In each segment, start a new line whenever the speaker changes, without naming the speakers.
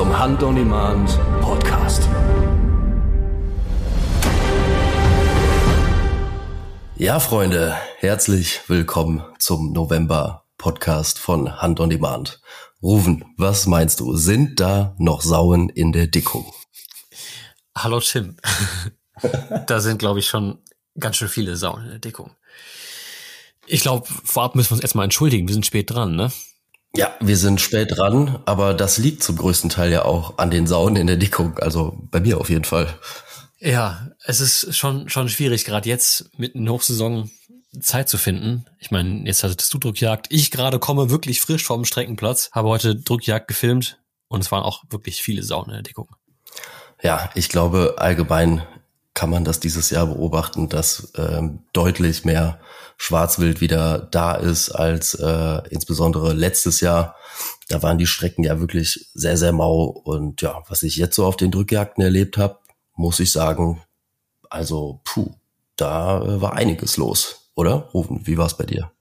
Zum Hand on Demand Podcast. Ja, Freunde, herzlich willkommen zum November Podcast von Hand on Demand. Rufen, was meinst du? Sind da noch Sauen in der Dickung?
Hallo Tim. da sind, glaube ich, schon ganz schön viele Sauen in der Dickung. Ich glaube, vorab müssen wir uns erstmal entschuldigen. Wir sind spät dran, ne?
Ja, wir sind spät dran, aber das liegt zum größten Teil ja auch an den Sauen in der Dickung. Also bei mir auf jeden Fall.
Ja, es ist schon, schon schwierig, gerade jetzt mitten in Hochsaison Zeit zu finden. Ich meine, jetzt hattest du Druckjagd. Ich gerade komme wirklich frisch vom Streckenplatz, habe heute Druckjagd gefilmt und es waren auch wirklich viele Sauen in der Dickung.
Ja, ich glaube, allgemein kann man das dieses Jahr beobachten, dass ähm, deutlich mehr Schwarzwild wieder da ist als äh, insbesondere letztes Jahr. Da waren die Strecken ja wirklich sehr, sehr mau. Und ja, was ich jetzt so auf den Drückjagden erlebt habe, muss ich sagen, also puh, da äh, war einiges los, oder? Rufen, wie war es bei dir?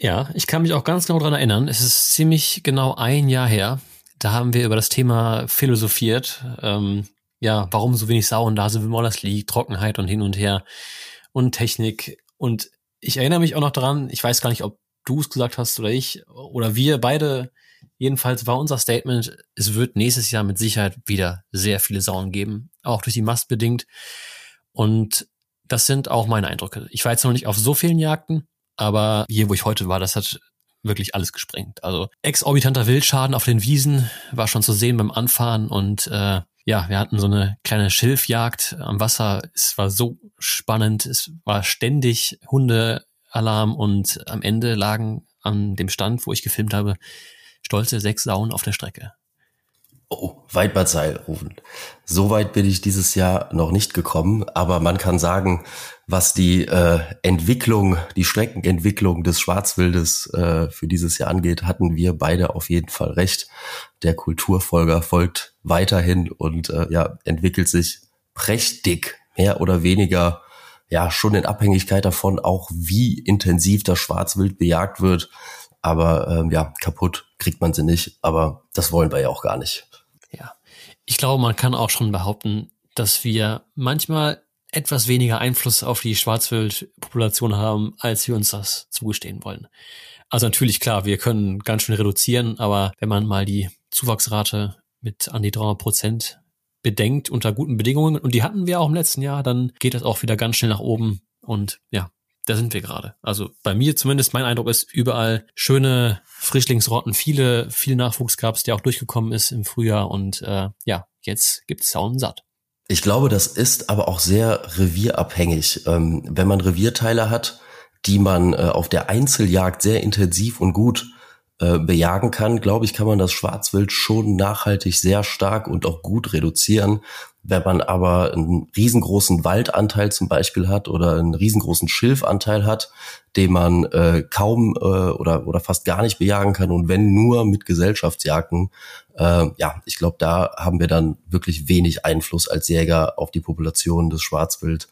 Ja, ich kann mich auch ganz genau dran erinnern. Es ist ziemlich genau ein Jahr her. Da haben wir über das Thema philosophiert. Ähm, ja, warum so wenig Sauen da sind, wie man das liegt, Trockenheit und hin und her und Technik. Und ich erinnere mich auch noch daran, ich weiß gar nicht, ob du es gesagt hast oder ich oder wir beide. Jedenfalls war unser Statement, es wird nächstes Jahr mit Sicherheit wieder sehr viele Sauen geben, auch durch die Mast bedingt. Und das sind auch meine Eindrücke. Ich war jetzt noch nicht auf so vielen Jagden, aber hier, wo ich heute war, das hat wirklich alles gesprengt. Also exorbitanter Wildschaden auf den Wiesen war schon zu sehen beim Anfahren und äh, ja, wir hatten so eine kleine Schilfjagd am Wasser. Es war so spannend. Es war ständig Hundealarm und am Ende lagen an dem Stand, wo ich gefilmt habe, stolze sechs Sauen auf der Strecke.
Oh, Weidbarzeil rufen. So weit bin ich dieses Jahr noch nicht gekommen, aber man kann sagen, was die äh, Entwicklung, die Streckenentwicklung des Schwarzwildes äh, für dieses Jahr angeht, hatten wir beide auf jeden Fall recht. Der Kulturfolger folgt weiterhin und äh, ja, entwickelt sich prächtig, mehr oder weniger, ja, schon in Abhängigkeit davon, auch wie intensiv das Schwarzwild bejagt wird. Aber ähm, ja, kaputt kriegt man sie nicht, aber das wollen wir ja auch gar nicht.
Ich glaube, man kann auch schon behaupten, dass wir manchmal etwas weniger Einfluss auf die Schwarzwildpopulation haben, als wir uns das zugestehen wollen. Also natürlich klar, wir können ganz schön reduzieren, aber wenn man mal die Zuwachsrate mit an die 300 Prozent bedenkt unter guten Bedingungen, und die hatten wir auch im letzten Jahr, dann geht das auch wieder ganz schnell nach oben. Und ja, da sind wir gerade. Also bei mir zumindest mein Eindruck ist überall schöne Frischlingsrotten, viele, viel Nachwuchs gab es, der auch durchgekommen ist im Frühjahr und äh, ja, jetzt gibt's Saunen satt.
Ich glaube, das ist aber auch sehr revierabhängig. Ähm, wenn man Revierteile hat, die man äh, auf der Einzeljagd sehr intensiv und gut äh, bejagen kann, glaube ich, kann man das Schwarzwild schon nachhaltig sehr stark und auch gut reduzieren. Wenn man aber einen riesengroßen Waldanteil zum Beispiel hat oder einen riesengroßen Schilfanteil hat, den man äh, kaum äh, oder, oder fast gar nicht bejagen kann und wenn nur mit Gesellschaftsjagden, äh, ja, ich glaube, da haben wir dann wirklich wenig Einfluss als Jäger auf die Population des Schwarzwild.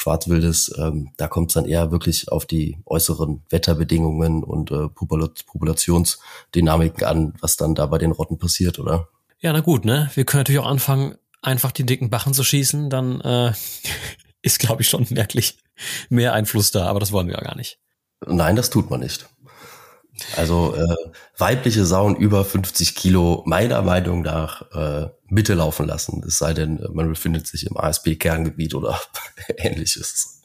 Schwarzwildes, ähm, da kommt es dann eher wirklich auf die äußeren Wetterbedingungen und äh, Populationsdynamiken an, was dann da bei den Rotten passiert, oder?
Ja, na gut, ne? Wir können natürlich auch anfangen, einfach die dicken Bachen zu schießen, dann äh, ist, glaube ich, schon merklich mehr Einfluss da, aber das wollen wir ja gar nicht.
Nein, das tut man nicht. Also äh, weibliche Sauen über 50 Kilo meiner Meinung nach äh, Mitte laufen lassen, es sei denn, man befindet sich im ASP-Kerngebiet oder ähnliches.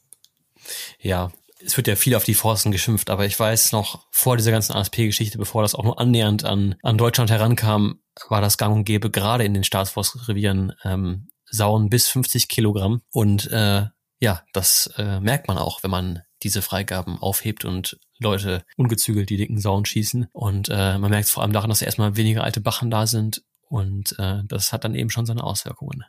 Ja, es wird ja viel auf die Forsten geschimpft, aber ich weiß noch vor dieser ganzen ASP-Geschichte, bevor das auch nur annähernd an, an Deutschland herankam, war das gang und gäbe, gerade in den Staatsforstrevieren, ähm, Sauen bis 50 Kilogramm. Und äh, ja, das äh, merkt man auch, wenn man diese Freigaben aufhebt und Leute ungezügelt die dicken Sauen schießen. Und äh, man merkt vor allem daran, dass erstmal weniger alte Bachen da sind. Und äh, das hat dann eben schon seine Auswirkungen.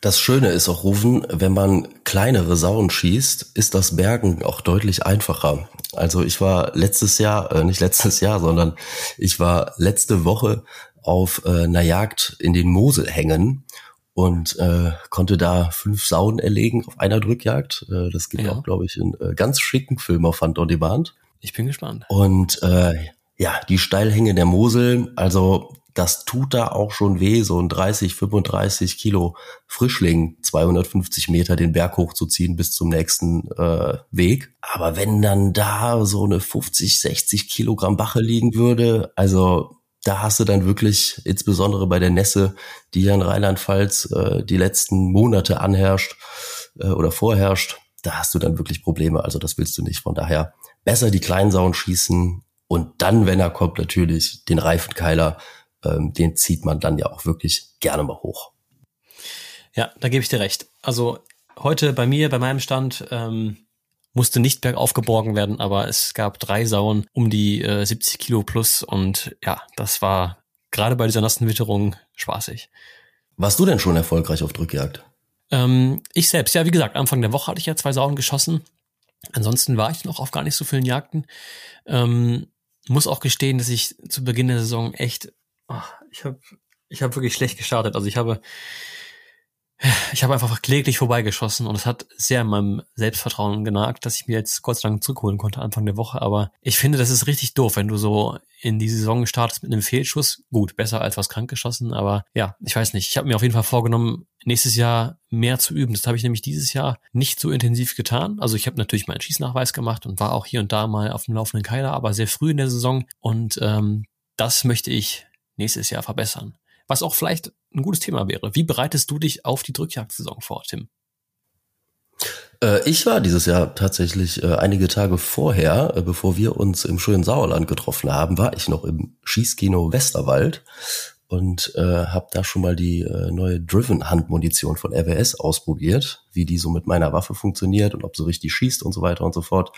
Das Schöne ist auch, Rufen, wenn man kleinere Sauen schießt, ist das Bergen auch deutlich einfacher. Also ich war letztes Jahr, äh, nicht letztes Jahr, sondern ich war letzte Woche auf äh, einer Jagd in den Moselhängen und äh, konnte da fünf Sauen erlegen auf einer Drückjagd. Äh, das gibt ja. auch, glaube ich, in äh, ganz schicken Film auf Fund on Demand.
Ich bin gespannt.
Und äh, ja, die Steilhänge der Mosel, also das tut da auch schon weh, so ein 30, 35 Kilo Frischling 250 Meter den Berg hochzuziehen bis zum nächsten äh, Weg. Aber wenn dann da so eine 50, 60 Kilogramm Bache liegen würde, also da hast du dann wirklich, insbesondere bei der Nässe, die ja in Rheinland-Pfalz äh, die letzten Monate anherrscht äh, oder vorherrscht, da hast du dann wirklich Probleme. Also das willst du nicht. Von daher besser die Kleinsauen schießen und dann, wenn er kommt, natürlich den Reifenkeiler ähm, den zieht man dann ja auch wirklich gerne mal hoch.
Ja, da gebe ich dir recht. Also heute bei mir, bei meinem Stand, ähm, musste nicht bergauf geborgen werden, aber es gab drei Sauen um die äh, 70 Kilo plus und ja, das war gerade bei dieser nassen Witterung spaßig.
Warst du denn schon erfolgreich auf Drückjagd?
Ähm, ich selbst, ja, wie gesagt, Anfang der Woche hatte ich ja zwei Sauen geschossen. Ansonsten war ich noch auf gar nicht so vielen Jagden. Ähm, muss auch gestehen, dass ich zu Beginn der Saison echt ach, ich habe ich hab wirklich schlecht gestartet. Also ich habe ich habe einfach kläglich vorbeigeschossen und es hat sehr an meinem Selbstvertrauen genagt, dass ich mir jetzt Gott sei Dank zurückholen konnte Anfang der Woche. Aber ich finde, das ist richtig doof, wenn du so in die Saison startest mit einem Fehlschuss. Gut, besser als was krank geschossen, aber ja, ich weiß nicht. Ich habe mir auf jeden Fall vorgenommen, nächstes Jahr mehr zu üben. Das habe ich nämlich dieses Jahr nicht so intensiv getan. Also ich habe natürlich meinen Schießnachweis gemacht und war auch hier und da mal auf dem laufenden Keiler, aber sehr früh in der Saison. Und ähm, das möchte ich nächstes Jahr verbessern. Was auch vielleicht ein gutes Thema wäre. Wie bereitest du dich auf die Drückjagdsaison vor, Tim?
Äh, ich war dieses Jahr tatsächlich äh, einige Tage vorher, äh, bevor wir uns im schönen Sauerland getroffen haben, war ich noch im Schießkino Westerwald und äh, habe da schon mal die neue Driven Handmunition von RWS ausprobiert, wie die so mit meiner Waffe funktioniert und ob sie richtig schießt und so weiter und so fort.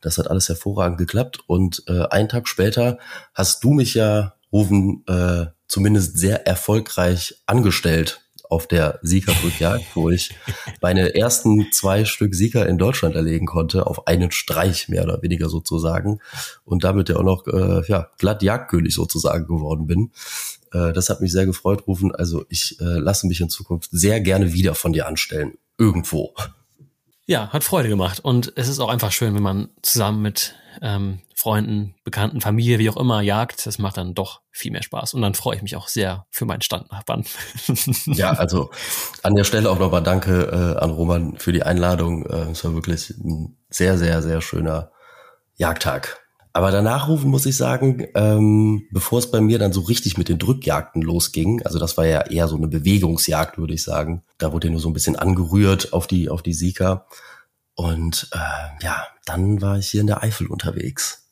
Das hat alles hervorragend geklappt und einen Tag später hast du mich ja Rufen äh, zumindest sehr erfolgreich angestellt auf der Siegerbrückjagd, wo ich meine ersten zwei Stück Sieger in Deutschland erlegen konnte, auf einen Streich mehr oder weniger sozusagen und damit ja auch noch äh, ja, glatt Jagdkönig sozusagen geworden bin. Äh, das hat mich sehr gefreut, Rufen. Also ich äh, lasse mich in Zukunft sehr gerne wieder von dir anstellen. Irgendwo.
Ja, hat Freude gemacht. Und es ist auch einfach schön, wenn man zusammen mit ähm, Freunden, Bekannten, Familie, wie auch immer, jagt, das macht dann doch viel mehr Spaß. Und dann freue ich mich auch sehr für meinen Standnachbarn.
ja, also an der Stelle auch nochmal Danke äh, an Roman für die Einladung. Äh, es war wirklich ein sehr, sehr, sehr schöner Jagdtag. Aber danach rufen muss ich sagen, ähm, bevor es bei mir dann so richtig mit den Drückjagden losging, also das war ja eher so eine Bewegungsjagd, würde ich sagen. Da wurde nur so ein bisschen angerührt auf die, auf die Sieger. Und äh, ja, dann war ich hier in der Eifel unterwegs.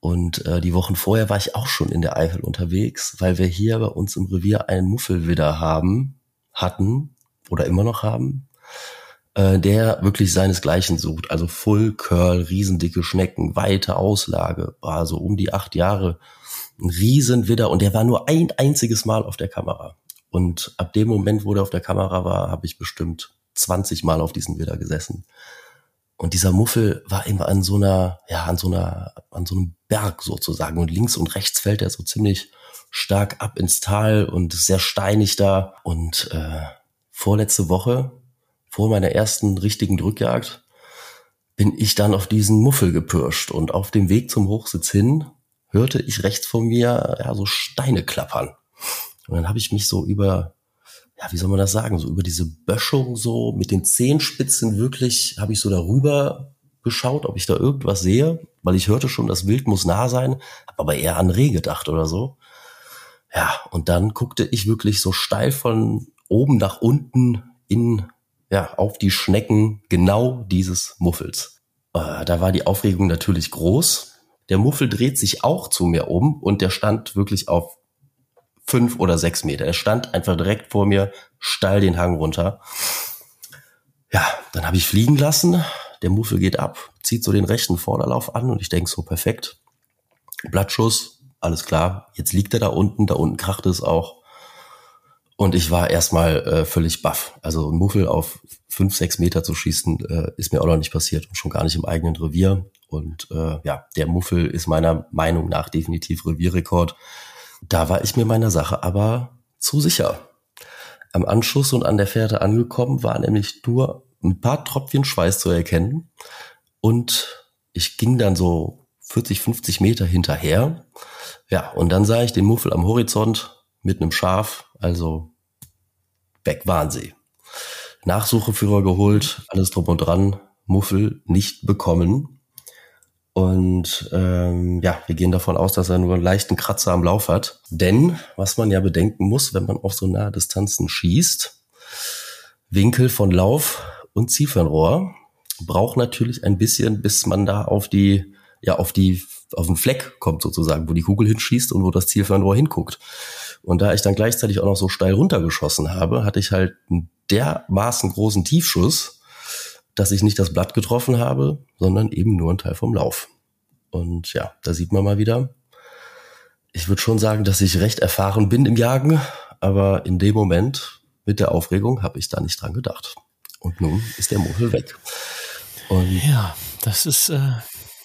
Und äh, die Wochen vorher war ich auch schon in der Eifel unterwegs, weil wir hier bei uns im Revier einen Muffelwidder haben, hatten oder immer noch haben, äh, der wirklich seinesgleichen sucht. Also Full Curl, riesendicke Schnecken, weite Auslage, war so um die acht Jahre, ein Riesenwidder und der war nur ein einziges Mal auf der Kamera. Und ab dem Moment, wo der auf der Kamera war, habe ich bestimmt 20 Mal auf diesen Widder gesessen. Und dieser Muffel war immer an so einer, ja, an so einer, an so einem Berg sozusagen. Und links und rechts fällt er so ziemlich stark ab ins Tal und sehr steinig da. Und äh, vorletzte Woche, vor meiner ersten richtigen Drückjagd, bin ich dann auf diesen Muffel gepirscht. Und auf dem Weg zum Hochsitz hin hörte ich rechts von mir ja so Steine klappern. Und dann habe ich mich so über ja, wie soll man das sagen, so über diese Böschung so mit den Zehenspitzen wirklich, habe ich so darüber geschaut, ob ich da irgendwas sehe, weil ich hörte schon, das Wild muss nah sein, habe aber eher an Reh gedacht oder so. Ja, und dann guckte ich wirklich so steil von oben nach unten in, ja, auf die Schnecken genau dieses Muffels. Äh, da war die Aufregung natürlich groß. Der Muffel dreht sich auch zu mir um und der stand wirklich auf fünf oder sechs Meter. Er stand einfach direkt vor mir, steil den Hang runter. Ja, dann habe ich fliegen lassen. Der Muffel geht ab, zieht so den rechten Vorderlauf an und ich denke so, perfekt. Blattschuss, alles klar. Jetzt liegt er da unten, da unten kracht es auch. Und ich war erstmal äh, völlig baff. Also ein Muffel auf fünf, sechs Meter zu schießen, äh, ist mir auch noch nicht passiert und schon gar nicht im eigenen Revier. Und äh, ja, der Muffel ist meiner Meinung nach definitiv Revierrekord. Da war ich mir meiner Sache aber zu sicher. Am Anschuss und an der Fährte angekommen war nämlich nur ein paar Tropfen Schweiß zu erkennen. Und ich ging dann so 40, 50 Meter hinterher. Ja, und dann sah ich den Muffel am Horizont mit einem Schaf, also weg waren sie. Nachsucheführer geholt, alles drum und dran, Muffel nicht bekommen. Und ähm, ja, wir gehen davon aus, dass er nur einen leichten Kratzer am Lauf hat. Denn, was man ja bedenken muss, wenn man auf so nahe Distanzen schießt, Winkel von Lauf und Ziefernrohr braucht natürlich ein bisschen, bis man da auf die, ja, auf die, auf den Fleck kommt sozusagen, wo die Kugel hinschießt und wo das Zielfernrohr hinguckt. Und da ich dann gleichzeitig auch noch so steil runtergeschossen habe, hatte ich halt einen dermaßen großen Tiefschuss, dass ich nicht das Blatt getroffen habe, sondern eben nur ein Teil vom Lauf. Und ja, da sieht man mal wieder. Ich würde schon sagen, dass ich recht erfahren bin im Jagen, aber in dem Moment mit der Aufregung habe ich da nicht dran gedacht. Und nun ist der Muffel weg.
Und ja, das ist äh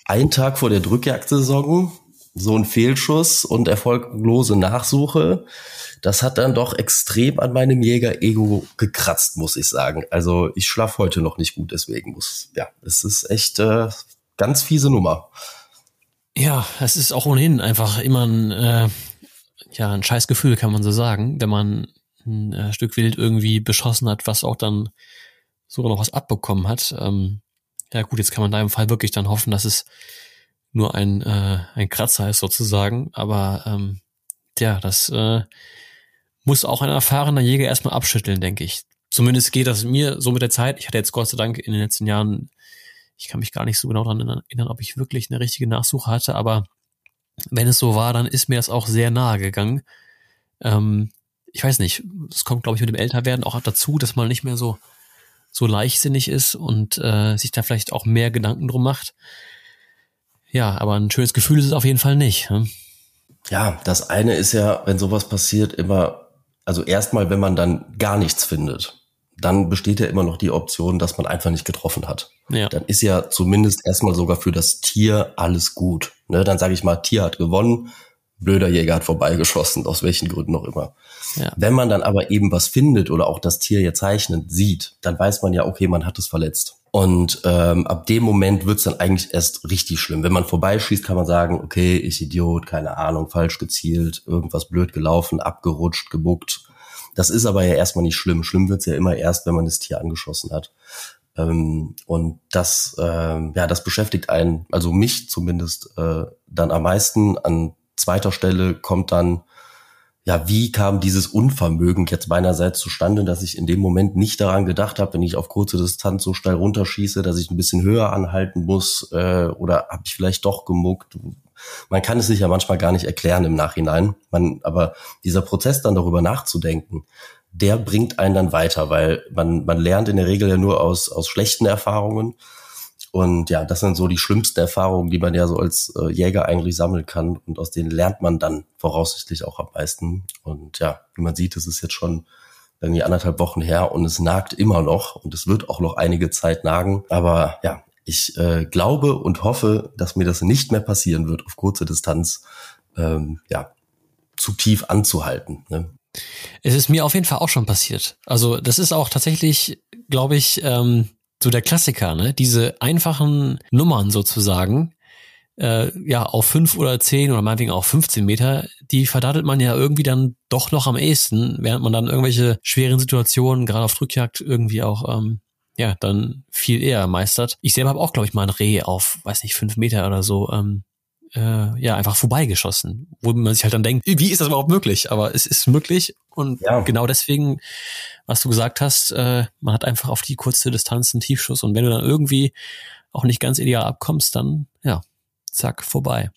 ein Tag vor der Drückjagdsaison so ein Fehlschuss und erfolglose Nachsuche, das hat dann doch extrem an meinem Jäger-Ego gekratzt, muss ich sagen. Also ich schlaf heute noch nicht gut, deswegen muss, ja, es ist echt äh, ganz fiese Nummer.
Ja, es ist auch ohnehin einfach immer ein, äh, ja, ein scheiß Gefühl, kann man so sagen, wenn man ein äh, Stück Wild irgendwie beschossen hat, was auch dann sogar noch was abbekommen hat. Ähm, ja gut, jetzt kann man da im Fall wirklich dann hoffen, dass es nur ein, äh, ein Kratzer ist sozusagen. Aber ähm, ja, das äh, muss auch ein erfahrener Jäger erstmal abschütteln, denke ich. Zumindest geht das mir so mit der Zeit. Ich hatte jetzt Gott sei Dank in den letzten Jahren, ich kann mich gar nicht so genau daran erinnern, ob ich wirklich eine richtige Nachsuche hatte, aber wenn es so war, dann ist mir das auch sehr nahe gegangen. Ähm, ich weiß nicht, es kommt, glaube ich, mit dem Älterwerden auch dazu, dass man nicht mehr so, so leichtsinnig ist und äh, sich da vielleicht auch mehr Gedanken drum macht. Ja, aber ein schönes Gefühl ist es auf jeden Fall nicht. Hm?
Ja, das eine ist ja, wenn sowas passiert, immer, also erstmal, wenn man dann gar nichts findet, dann besteht ja immer noch die Option, dass man einfach nicht getroffen hat. Ja. Dann ist ja zumindest erstmal sogar für das Tier alles gut. Ne, dann sage ich mal, Tier hat gewonnen, blöder Jäger hat vorbeigeschossen, aus welchen Gründen auch immer. Ja. Wenn man dann aber eben was findet oder auch das Tier jetzt zeichnend sieht, dann weiß man ja, okay, man hat es verletzt. Und ähm, ab dem Moment wird's dann eigentlich erst richtig schlimm. Wenn man vorbeischießt, kann man sagen, okay, ich Idiot, keine Ahnung, falsch gezielt, irgendwas blöd gelaufen, abgerutscht, gebuckt. Das ist aber ja erstmal nicht schlimm. Schlimm wird's ja immer erst, wenn man das Tier angeschossen hat. Ähm, und das, ähm, ja, das beschäftigt einen, also mich zumindest, äh, dann am meisten. An zweiter Stelle kommt dann ja, wie kam dieses Unvermögen jetzt meinerseits zustande, dass ich in dem Moment nicht daran gedacht habe, wenn ich auf kurze Distanz so steil runterschieße, dass ich ein bisschen höher anhalten muss äh, oder habe ich vielleicht doch gemuckt. Man kann es sich ja manchmal gar nicht erklären im Nachhinein. Man, aber dieser Prozess dann darüber nachzudenken, der bringt einen dann weiter, weil man, man lernt in der Regel ja nur aus, aus schlechten Erfahrungen. Und ja, das sind so die schlimmsten Erfahrungen, die man ja so als äh, Jäger eigentlich sammeln kann. Und aus denen lernt man dann voraussichtlich auch am meisten. Und ja, wie man sieht, es ist jetzt schon irgendwie anderthalb Wochen her und es nagt immer noch und es wird auch noch einige Zeit nagen. Aber ja, ich äh, glaube und hoffe, dass mir das nicht mehr passieren wird, auf kurze Distanz ähm, ja, zu tief anzuhalten. Ne?
Es ist mir auf jeden Fall auch schon passiert. Also das ist auch tatsächlich, glaube ich, ähm, so der Klassiker, ne? Diese einfachen Nummern sozusagen, äh, ja, auf fünf oder zehn oder meinetwegen auch 15 Meter, die verdattelt man ja irgendwie dann doch noch am ehesten, während man dann irgendwelche schweren Situationen, gerade auf Drückjagd, irgendwie auch, ähm, ja, dann viel eher meistert. Ich selber habe auch, glaube ich, mal ein Reh auf, weiß nicht, fünf Meter oder so, ähm, äh, ja, einfach vorbeigeschossen, wo man sich halt dann denkt, wie ist das überhaupt möglich? Aber es ist möglich und ja. genau deswegen, was du gesagt hast, äh, man hat einfach auf die kurze Distanz einen Tiefschuss und wenn du dann irgendwie auch nicht ganz ideal abkommst, dann ja, zack, vorbei.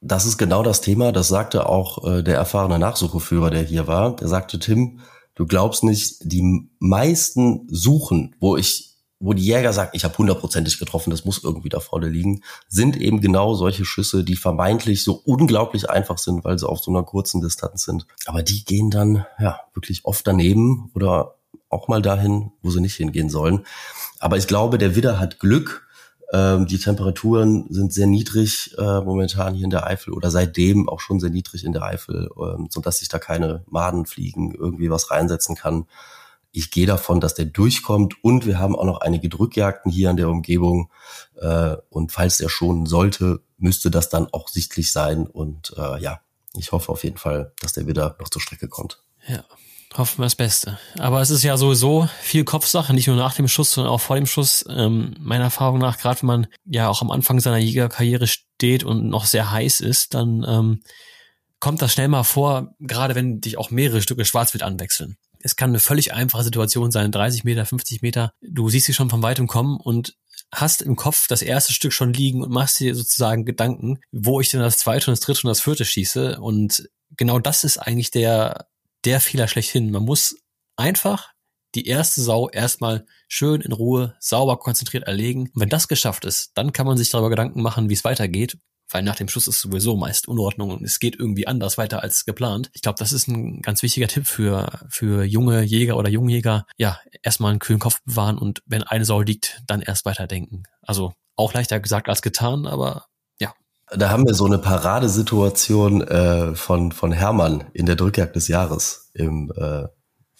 Das ist genau das Thema, das sagte auch äh, der erfahrene Nachsucheführer, der hier war. Der sagte, Tim, du glaubst nicht, die meisten Suchen, wo ich wo die Jäger sagen, ich habe hundertprozentig getroffen, das muss irgendwie da vorne liegen, sind eben genau solche Schüsse, die vermeintlich so unglaublich einfach sind, weil sie auf so einer kurzen Distanz sind. Aber die gehen dann ja wirklich oft daneben oder auch mal dahin, wo sie nicht hingehen sollen. Aber ich glaube, der Widder hat Glück. Ähm, die Temperaturen sind sehr niedrig äh, momentan hier in der Eifel oder seitdem auch schon sehr niedrig in der Eifel, ähm, so dass sich da keine Madenfliegen irgendwie was reinsetzen kann ich gehe davon, dass der durchkommt und wir haben auch noch einige Drückjagden hier in der Umgebung. Äh, und falls der schonen sollte, müsste das dann auch sichtlich sein. Und äh, ja, ich hoffe auf jeden Fall, dass der wieder noch zur Strecke kommt.
Ja, hoffen wir das Beste. Aber es ist ja sowieso viel Kopfsache, nicht nur nach dem Schuss, sondern auch vor dem Schuss. Ähm, meiner Erfahrung nach, gerade wenn man ja auch am Anfang seiner Jägerkarriere steht und noch sehr heiß ist, dann ähm, kommt das schnell mal vor, gerade wenn dich auch mehrere Stücke Schwarzwild anwechseln es kann eine völlig einfache Situation sein, 30 Meter, 50 Meter, du siehst sie schon von weitem kommen und hast im Kopf das erste Stück schon liegen und machst dir sozusagen Gedanken, wo ich denn das zweite und das dritte und das vierte schieße. Und genau das ist eigentlich der, der Fehler schlechthin. Man muss einfach die erste Sau erstmal schön in Ruhe, sauber, konzentriert erlegen. Und wenn das geschafft ist, dann kann man sich darüber Gedanken machen, wie es weitergeht weil nach dem Schuss ist sowieso meist Unordnung und es geht irgendwie anders weiter als geplant. Ich glaube, das ist ein ganz wichtiger Tipp für, für junge Jäger oder Jungjäger. Ja, erstmal einen kühlen Kopf bewahren und wenn eine Sau liegt, dann erst weiterdenken. Also auch leichter gesagt als getan, aber ja.
Da haben wir so eine Paradesituation äh, von, von Hermann in der Drückjagd des Jahres im äh,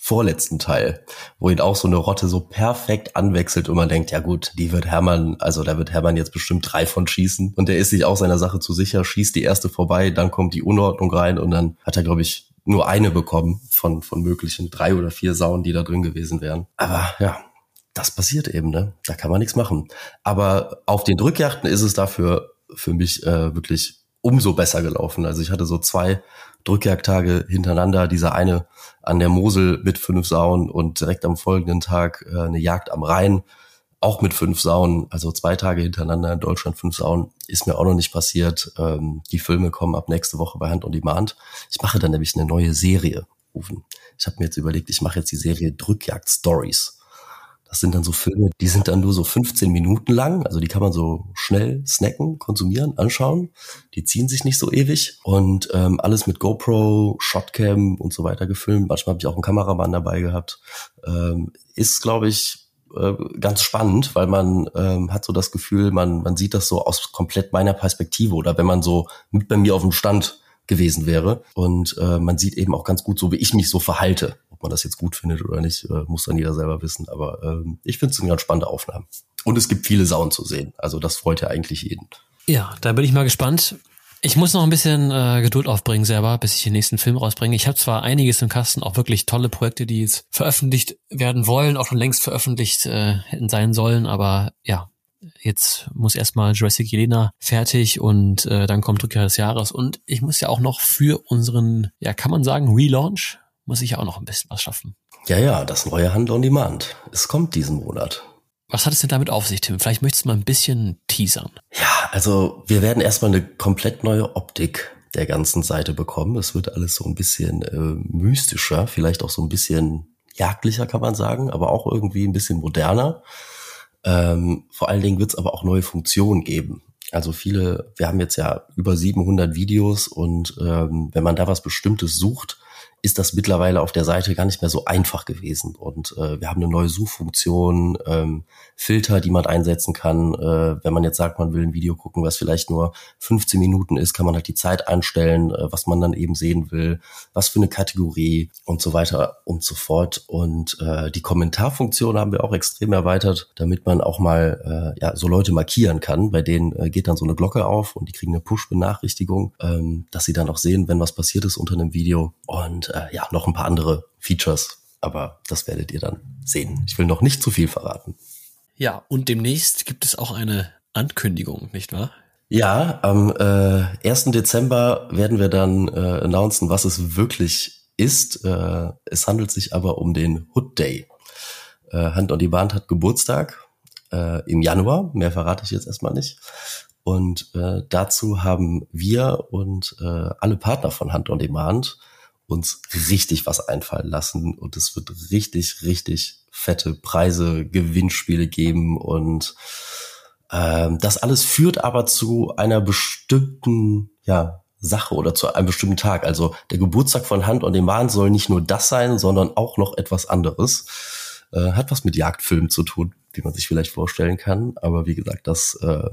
vorletzten Teil, wo ihn auch so eine Rotte so perfekt anwechselt und man denkt, ja gut, die wird Hermann, also da wird Hermann jetzt bestimmt drei von schießen und der ist sich auch seiner Sache zu sicher, schießt die erste vorbei, dann kommt die Unordnung rein und dann hat er, glaube ich, nur eine bekommen von, von möglichen drei oder vier Sauen, die da drin gewesen wären. Aber ja, das passiert eben, ne? Da kann man nichts machen. Aber auf den Drückjachten ist es dafür für mich äh, wirklich umso besser gelaufen. Also ich hatte so zwei Drückjagdtage hintereinander, dieser eine an der Mosel mit fünf Sauen und direkt am folgenden Tag äh, eine Jagd am Rhein, auch mit fünf Sauen, also zwei Tage hintereinander in Deutschland fünf Sauen, ist mir auch noch nicht passiert. Ähm, die Filme kommen ab nächste Woche bei Hand on Demand. Ich mache dann nämlich eine neue Serie. Ich habe mir jetzt überlegt, ich mache jetzt die Serie Drückjagd Stories. Das sind dann so Filme, die sind dann nur so 15 Minuten lang. Also die kann man so schnell snacken, konsumieren, anschauen. Die ziehen sich nicht so ewig. Und ähm, alles mit GoPro, Shotcam und so weiter gefilmt. Manchmal habe ich auch einen Kameramann dabei gehabt. Ähm, ist, glaube ich, äh, ganz spannend, weil man ähm, hat so das Gefühl, man, man sieht das so aus komplett meiner Perspektive oder wenn man so mit bei mir auf dem Stand gewesen wäre. Und äh, man sieht eben auch ganz gut so, wie ich mich so verhalte man das jetzt gut findet oder nicht, äh, muss dann jeder selber wissen. Aber ähm, ich finde es eine ganz spannende Aufnahme. Und es gibt viele Sauen zu sehen. Also das freut ja eigentlich jeden.
Ja, da bin ich mal gespannt. Ich muss noch ein bisschen äh, Geduld aufbringen selber, bis ich den nächsten Film rausbringe. Ich habe zwar einiges im Kasten, auch wirklich tolle Projekte, die jetzt veröffentlicht werden wollen, auch schon längst veröffentlicht äh, hätten sein sollen, aber ja, jetzt muss erstmal Jurassic Jelena fertig und äh, dann kommt Rückkehr des Jahres und ich muss ja auch noch für unseren, ja kann man sagen, Relaunch muss ich ja auch noch ein bisschen was schaffen.
Ja, ja, das neue Handel on Demand. Es kommt diesen Monat.
Was hat es denn damit auf sich, Tim? Vielleicht möchtest du mal ein bisschen teasern.
Ja, also wir werden erstmal eine komplett neue Optik der ganzen Seite bekommen. Es wird alles so ein bisschen äh, mystischer, vielleicht auch so ein bisschen jagdlicher, kann man sagen, aber auch irgendwie ein bisschen moderner. Ähm, vor allen Dingen wird es aber auch neue Funktionen geben. Also viele, wir haben jetzt ja über 700 Videos und ähm, wenn man da was Bestimmtes sucht, ist das mittlerweile auf der Seite gar nicht mehr so einfach gewesen. Und äh, wir haben eine neue Suchfunktion, ähm, Filter, die man einsetzen kann. Äh, wenn man jetzt sagt, man will ein Video gucken, was vielleicht nur 15 Minuten ist, kann man halt die Zeit einstellen, äh, was man dann eben sehen will, was für eine Kategorie und so weiter und so fort. Und äh, die Kommentarfunktion haben wir auch extrem erweitert, damit man auch mal äh, ja, so Leute markieren kann. Bei denen äh, geht dann so eine Glocke auf und die kriegen eine Push-Benachrichtigung, ähm, dass sie dann auch sehen, wenn was passiert ist unter einem Video. Und äh, ja, noch ein paar andere Features, aber das werdet ihr dann sehen. Ich will noch nicht zu viel verraten.
Ja, und demnächst gibt es auch eine Ankündigung, nicht wahr?
Ja, am äh, 1. Dezember werden wir dann äh, announcen, was es wirklich ist. Äh, es handelt sich aber um den Hood Day. Äh, Hand on die Band hat Geburtstag äh, im Januar, mehr verrate ich jetzt erstmal nicht. Und äh, dazu haben wir und äh, alle Partner von Hand on Demand uns richtig was einfallen lassen und es wird richtig, richtig fette Preise, Gewinnspiele geben und ähm, das alles führt aber zu einer bestimmten, ja, Sache oder zu einem bestimmten Tag. Also der Geburtstag von Hand und dem Mahn soll nicht nur das sein, sondern auch noch etwas anderes. Äh, hat was mit Jagdfilmen zu tun, wie man sich vielleicht vorstellen kann. Aber wie gesagt, das äh,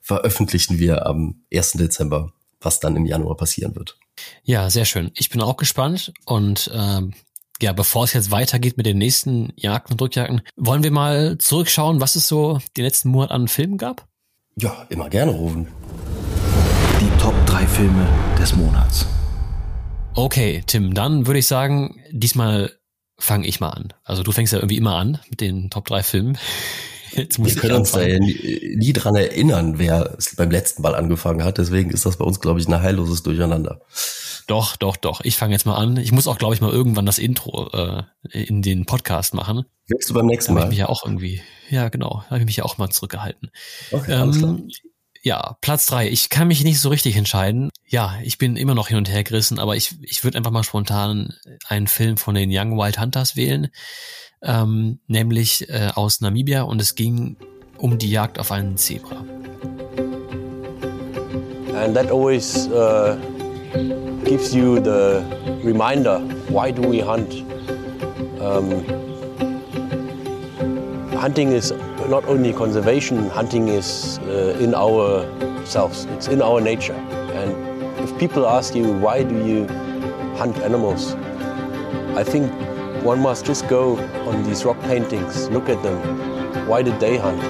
veröffentlichen wir am 1. Dezember, was dann im Januar passieren wird.
Ja, sehr schön. Ich bin auch gespannt und ähm, ja, bevor es jetzt weitergeht mit den nächsten Jagden und Rückjagden, wollen wir mal zurückschauen, was es so den letzten Monat an Filmen gab?
Ja, immer gerne rufen.
Die Top 3 Filme des Monats.
Okay, Tim, dann würde ich sagen, diesmal fange ich mal an. Also du fängst ja irgendwie immer an mit den Top 3 Filmen.
Jetzt muss wir können uns da ja nie, nie dran erinnern, wer es beim letzten Mal angefangen hat. Deswegen ist das bei uns, glaube ich, ein heilloses Durcheinander.
Doch, doch, doch. Ich fange jetzt mal an. Ich muss auch, glaube ich, mal irgendwann das Intro äh, in den Podcast machen.
Willst du beim nächsten Mal?
Da ich mich ja auch irgendwie, ja genau, habe ich mich ja auch mal zurückgehalten. Okay, ähm, ja, Platz drei. Ich kann mich nicht so richtig entscheiden. Ja, ich bin immer noch hin und her gerissen, aber ich, ich würde einfach mal spontan einen Film von den Young Wild Hunters wählen, ähm, nämlich äh, aus Namibia und es ging um die Jagd auf einen Zebra.
And that always uh gives you the reminder why do we hunt? Um, hunting is not only conservation, hunting is uh, in ourselves, it's in our nature. And if people ask you why do you hunt animals, I think one must just go on these rock paintings, look at them. Why did they hunt?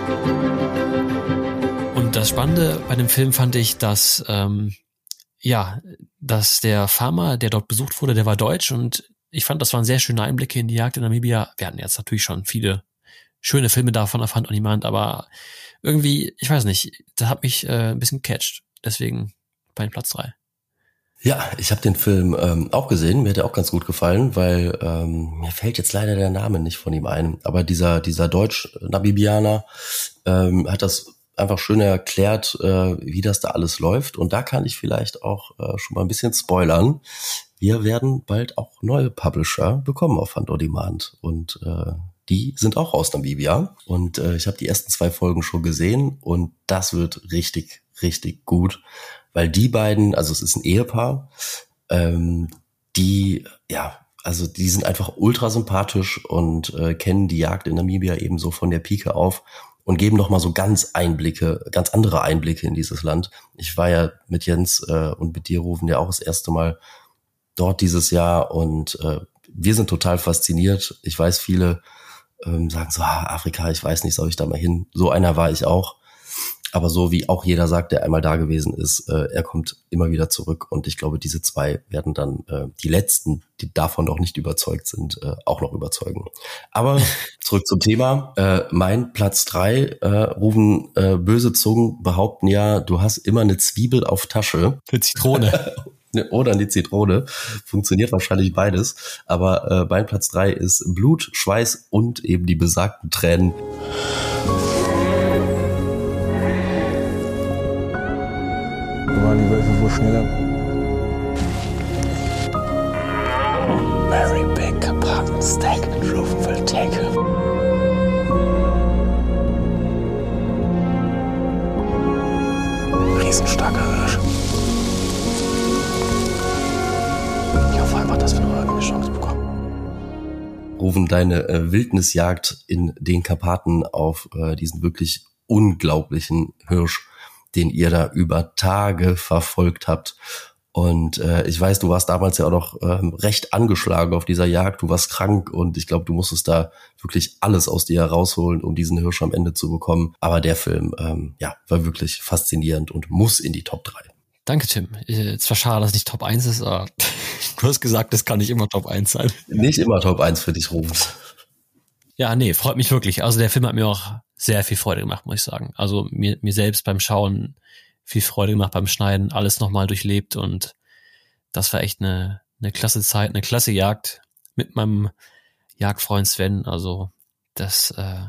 Und das Spannende bei dem Film fand ich, dass ähm, ja, dass der Farmer, der dort besucht wurde, der war deutsch und ich fand, das waren sehr schöne Einblicke in die Jagd in Namibia. Wir hatten jetzt natürlich schon viele schöne Filme davon auf Hand on Demand, aber irgendwie, ich weiß nicht, das hat mich äh, ein bisschen catcht. Deswegen bei Platz drei.
Ja, ich habe den Film ähm, auch gesehen. Mir hat er auch ganz gut gefallen, weil ähm, mir fällt jetzt leider der Name nicht von ihm ein. Aber dieser dieser Deutsch-Namibianer ähm, hat das einfach schön erklärt, äh, wie das da alles läuft. Und da kann ich vielleicht auch äh, schon mal ein bisschen spoilern. Wir werden bald auch neue Publisher bekommen auf Hand on Demand. Und äh, die sind auch aus Namibia. Und äh, ich habe die ersten zwei Folgen schon gesehen und das wird richtig, richtig gut. Weil die beiden, also es ist ein Ehepaar, ähm, die, ja, also die sind einfach ultra sympathisch und äh, kennen die Jagd in Namibia ebenso von der Pike auf und geben noch mal so ganz Einblicke, ganz andere Einblicke in dieses Land. Ich war ja mit Jens äh, und mit dir rufen ja auch das erste Mal dort dieses Jahr und äh, wir sind total fasziniert. Ich weiß, viele ähm, sagen so, ah, Afrika, ich weiß nicht, soll ich da mal hin? So einer war ich auch. Aber so wie auch jeder sagt, der einmal da gewesen ist, äh, er kommt immer wieder zurück. Und ich glaube, diese zwei werden dann äh, die letzten, die davon noch nicht überzeugt sind, äh, auch noch überzeugen. Aber zurück zum Thema. Äh, mein Platz drei, äh, rufen äh, böse Zungen, behaupten ja, du hast immer eine Zwiebel auf Tasche.
Eine Zitrone.
Oder eine Zitrone. Funktioniert wahrscheinlich beides. Aber äh, mein Platz drei ist Blut, Schweiß und eben die besagten Tränen.
Wohl schneller.
Very big Karpaten steak and Rufen will take. Riesenstarker Hirsch. Ich hoffe einfach, dass wir noch irgendeine Chance bekommen.
Rufen deine äh, Wildnisjagd in den Karpaten auf äh, diesen wirklich unglaublichen Hirsch den ihr da über Tage verfolgt habt. Und äh, ich weiß, du warst damals ja auch noch ähm, recht angeschlagen auf dieser Jagd. Du warst krank und ich glaube, du musstest da wirklich alles aus dir herausholen, um diesen Hirsch am Ende zu bekommen. Aber der Film, ähm, ja, war wirklich faszinierend und muss in die Top 3.
Danke, Tim. Es war schade, dass es nicht Top 1 ist, aber du hast gesagt, das kann nicht immer Top 1 sein.
Nicht immer Top 1 für dich, Rufus.
Ja, nee, freut mich wirklich. Also der Film hat mir auch sehr viel Freude gemacht, muss ich sagen. Also mir, mir selbst beim Schauen viel Freude gemacht, beim Schneiden, alles nochmal durchlebt und das war echt eine, eine klasse Zeit, eine klasse Jagd mit meinem Jagdfreund Sven. Also das, äh,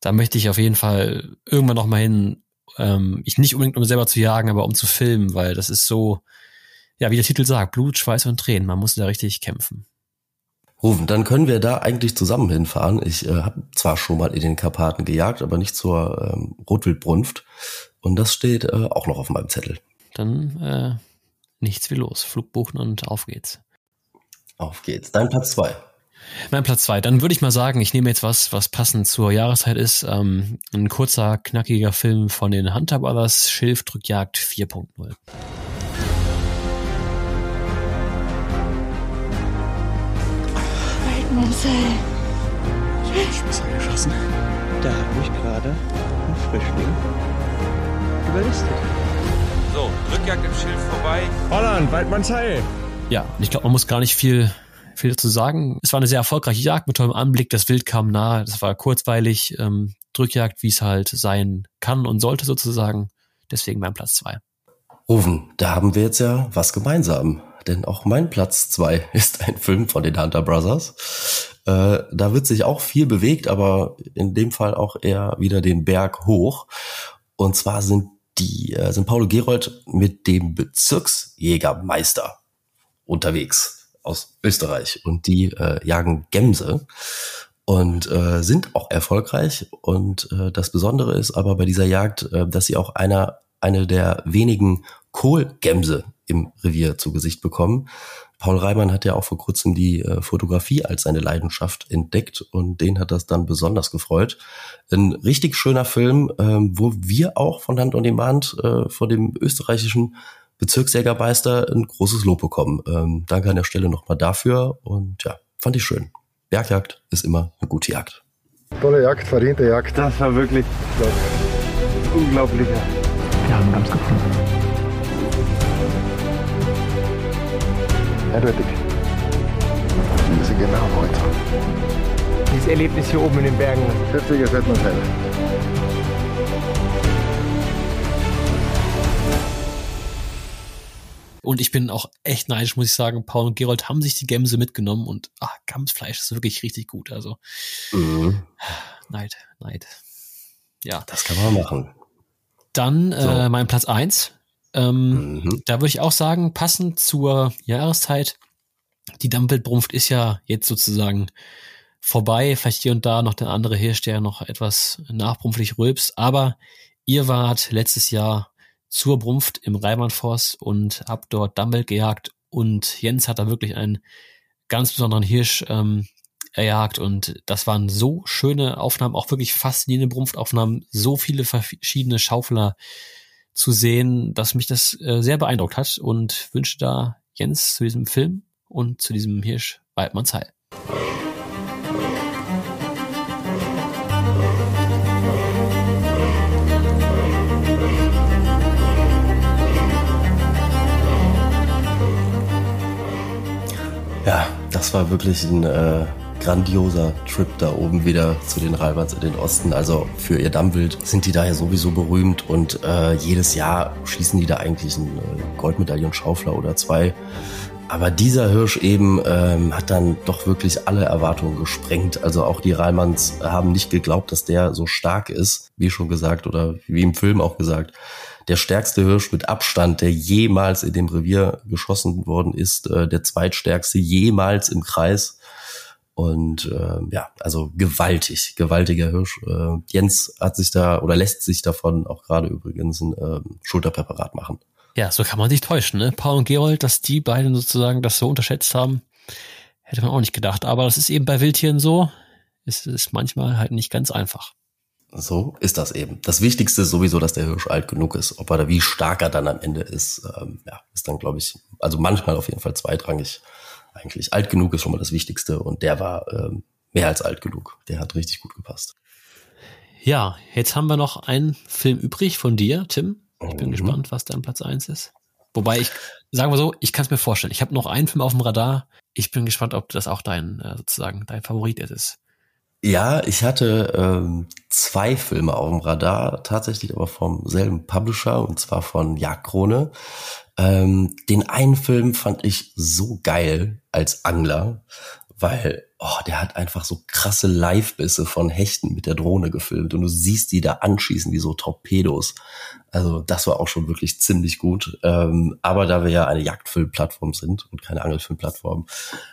da möchte ich auf jeden Fall irgendwann nochmal hin. Ähm, ich nicht unbedingt um selber zu jagen, aber um zu filmen, weil das ist so, ja, wie der Titel sagt, Blut, Schweiß und Tränen. Man muss da richtig kämpfen.
Rufen, dann können wir da eigentlich zusammen hinfahren. Ich äh, habe zwar schon mal in den Karpaten gejagt, aber nicht zur ähm, Rotwildbrunft. Und das steht äh, auch noch auf meinem Zettel.
Dann äh, nichts wie los. Flug buchen und auf geht's.
Auf geht's. Dein Platz zwei.
Mein Platz zwei. Dann würde ich mal sagen, ich nehme jetzt was, was passend zur Jahreszeit ist. Ähm, ein kurzer, knackiger Film von den Hunter Brothers, Schilfdrückjagd 4.0.
Marcel.
Ich hab Messer geschossen.
Da hat mich gerade ein Frischling überlistet.
So, Rückjagd im Schild vorbei.
Holland, Waldmannsheil.
Ja, und ich glaube, man muss gar nicht viel, viel dazu sagen. Es war eine sehr erfolgreiche Jagd mit tollem Anblick. Das Wild kam nahe. Das war kurzweilig. Ähm, Drückjagd, wie es halt sein kann und sollte sozusagen. Deswegen mein Platz zwei.
Rufen, da haben wir jetzt ja was gemeinsam. Denn auch mein Platz zwei ist ein Film von den Hunter Brothers. Äh, da wird sich auch viel bewegt, aber in dem Fall auch eher wieder den Berg hoch. Und zwar sind die, äh, sind Paulo Gerold mit dem Bezirksjägermeister unterwegs aus Österreich und die äh, jagen Gämse und äh, sind auch erfolgreich. Und äh, das Besondere ist aber bei dieser Jagd, äh, dass sie auch einer eine der wenigen Kohlgämse im Revier zu Gesicht bekommen. Paul Reimann hat ja auch vor kurzem die äh, Fotografie als seine Leidenschaft entdeckt und den hat das dann besonders gefreut. Ein richtig schöner Film, ähm, wo wir auch von Hand und Demand äh, von dem österreichischen Bezirksjägermeister ein großes Lob bekommen. Ähm, danke an der Stelle nochmal dafür und ja, fand ich schön. Bergjagd ist immer eine gute Jagd.
Tolle Jagd, verdiente Jagd.
Das war wirklich unglaublicher.
Wir haben Gams gefunden.
Eindeutig. Wir wissen genau heute.
Dieses Erlebnis hier oben in den Bergen.
40er Waldmannsheil.
Und ich bin auch echt neidisch, muss ich sagen. Paul und Gerold haben sich die Gämse mitgenommen und ah, Gamsfleisch ist wirklich richtig gut. Also
Mhm.
Neid, Neid. Ja.
Das kann man machen.
Dann
So.
äh, mein Platz eins. Ähm,
Mhm.
Da würde ich auch sagen, passend zur Jahreszeit, die Dammwildbrunft ist ja jetzt sozusagen vorbei. Vielleicht hier und da noch der andere Hirsch, der noch etwas nachbrumpflich rülpst. Aber ihr wart letztes Jahr zur Brunft im Reimannforst und habt dort Dammwild gejagt. Und Jens hat da wirklich einen ganz besonderen Hirsch ähm, erjagt. Und das waren so schöne Aufnahmen, auch wirklich faszinierende Brunftaufnahmen, so viele verschiedene Schaufler zu sehen, dass mich das äh, sehr beeindruckt hat und wünsche da Jens zu diesem Film und zu diesem Hirsch Waldmanns Heil.
Ja, das war wirklich ein äh, grandioser Trip da oben wieder zu den Ralbans in den Osten. Also für ihr Dammwild sind die da ja sowieso berühmt und äh, jedes Jahr schießen die da eigentlich einen äh, Goldmedaillenschaufler oder zwei. Aber dieser Hirsch eben ähm, hat dann doch wirklich alle Erwartungen gesprengt. Also auch die Ralmans haben nicht geglaubt, dass der so stark ist, wie schon gesagt oder wie im Film auch gesagt. Der stärkste Hirsch mit Abstand, der jemals in dem Revier geschossen worden ist, äh, der zweitstärkste jemals im Kreis. Und äh, ja, also gewaltig, gewaltiger Hirsch. Äh, Jens hat sich da oder lässt sich davon auch gerade übrigens ein äh, Schulterpräparat machen.
Ja, so kann man sich täuschen, ne? Paul und Gerold, dass die beiden sozusagen das so unterschätzt haben, hätte man auch nicht gedacht. Aber das ist eben bei Wildtieren so. Es ist manchmal halt nicht ganz einfach.
So ist das eben. Das Wichtigste ist sowieso, dass der Hirsch alt genug ist. Ob er da wie stark er dann am Ende ist, ähm, ja, ist dann, glaube ich, also manchmal auf jeden Fall zweitrangig. Eigentlich alt genug ist schon mal das Wichtigste und der war ähm, mehr als alt genug. Der hat richtig gut gepasst.
Ja, jetzt haben wir noch einen Film übrig von dir, Tim. Ich bin
Mhm.
gespannt, was dein Platz eins ist. Wobei ich, sagen wir so, ich kann es mir vorstellen. Ich habe noch einen Film auf dem Radar. Ich bin gespannt, ob das auch dein, äh, sozusagen, dein Favorit ist.
Ja, ich hatte ähm, zwei Filme auf dem Radar, tatsächlich aber vom selben Publisher und zwar von Jagdkrone. Ähm, den einen Film fand ich so geil als Angler, weil oh, der hat einfach so krasse Live-Bisse von Hechten mit der Drohne gefilmt und du siehst die da anschießen wie so Torpedos. Also das war auch schon wirklich ziemlich gut. Ähm, aber da wir ja eine Jagdfilmplattform sind und keine Angelfilmplattform,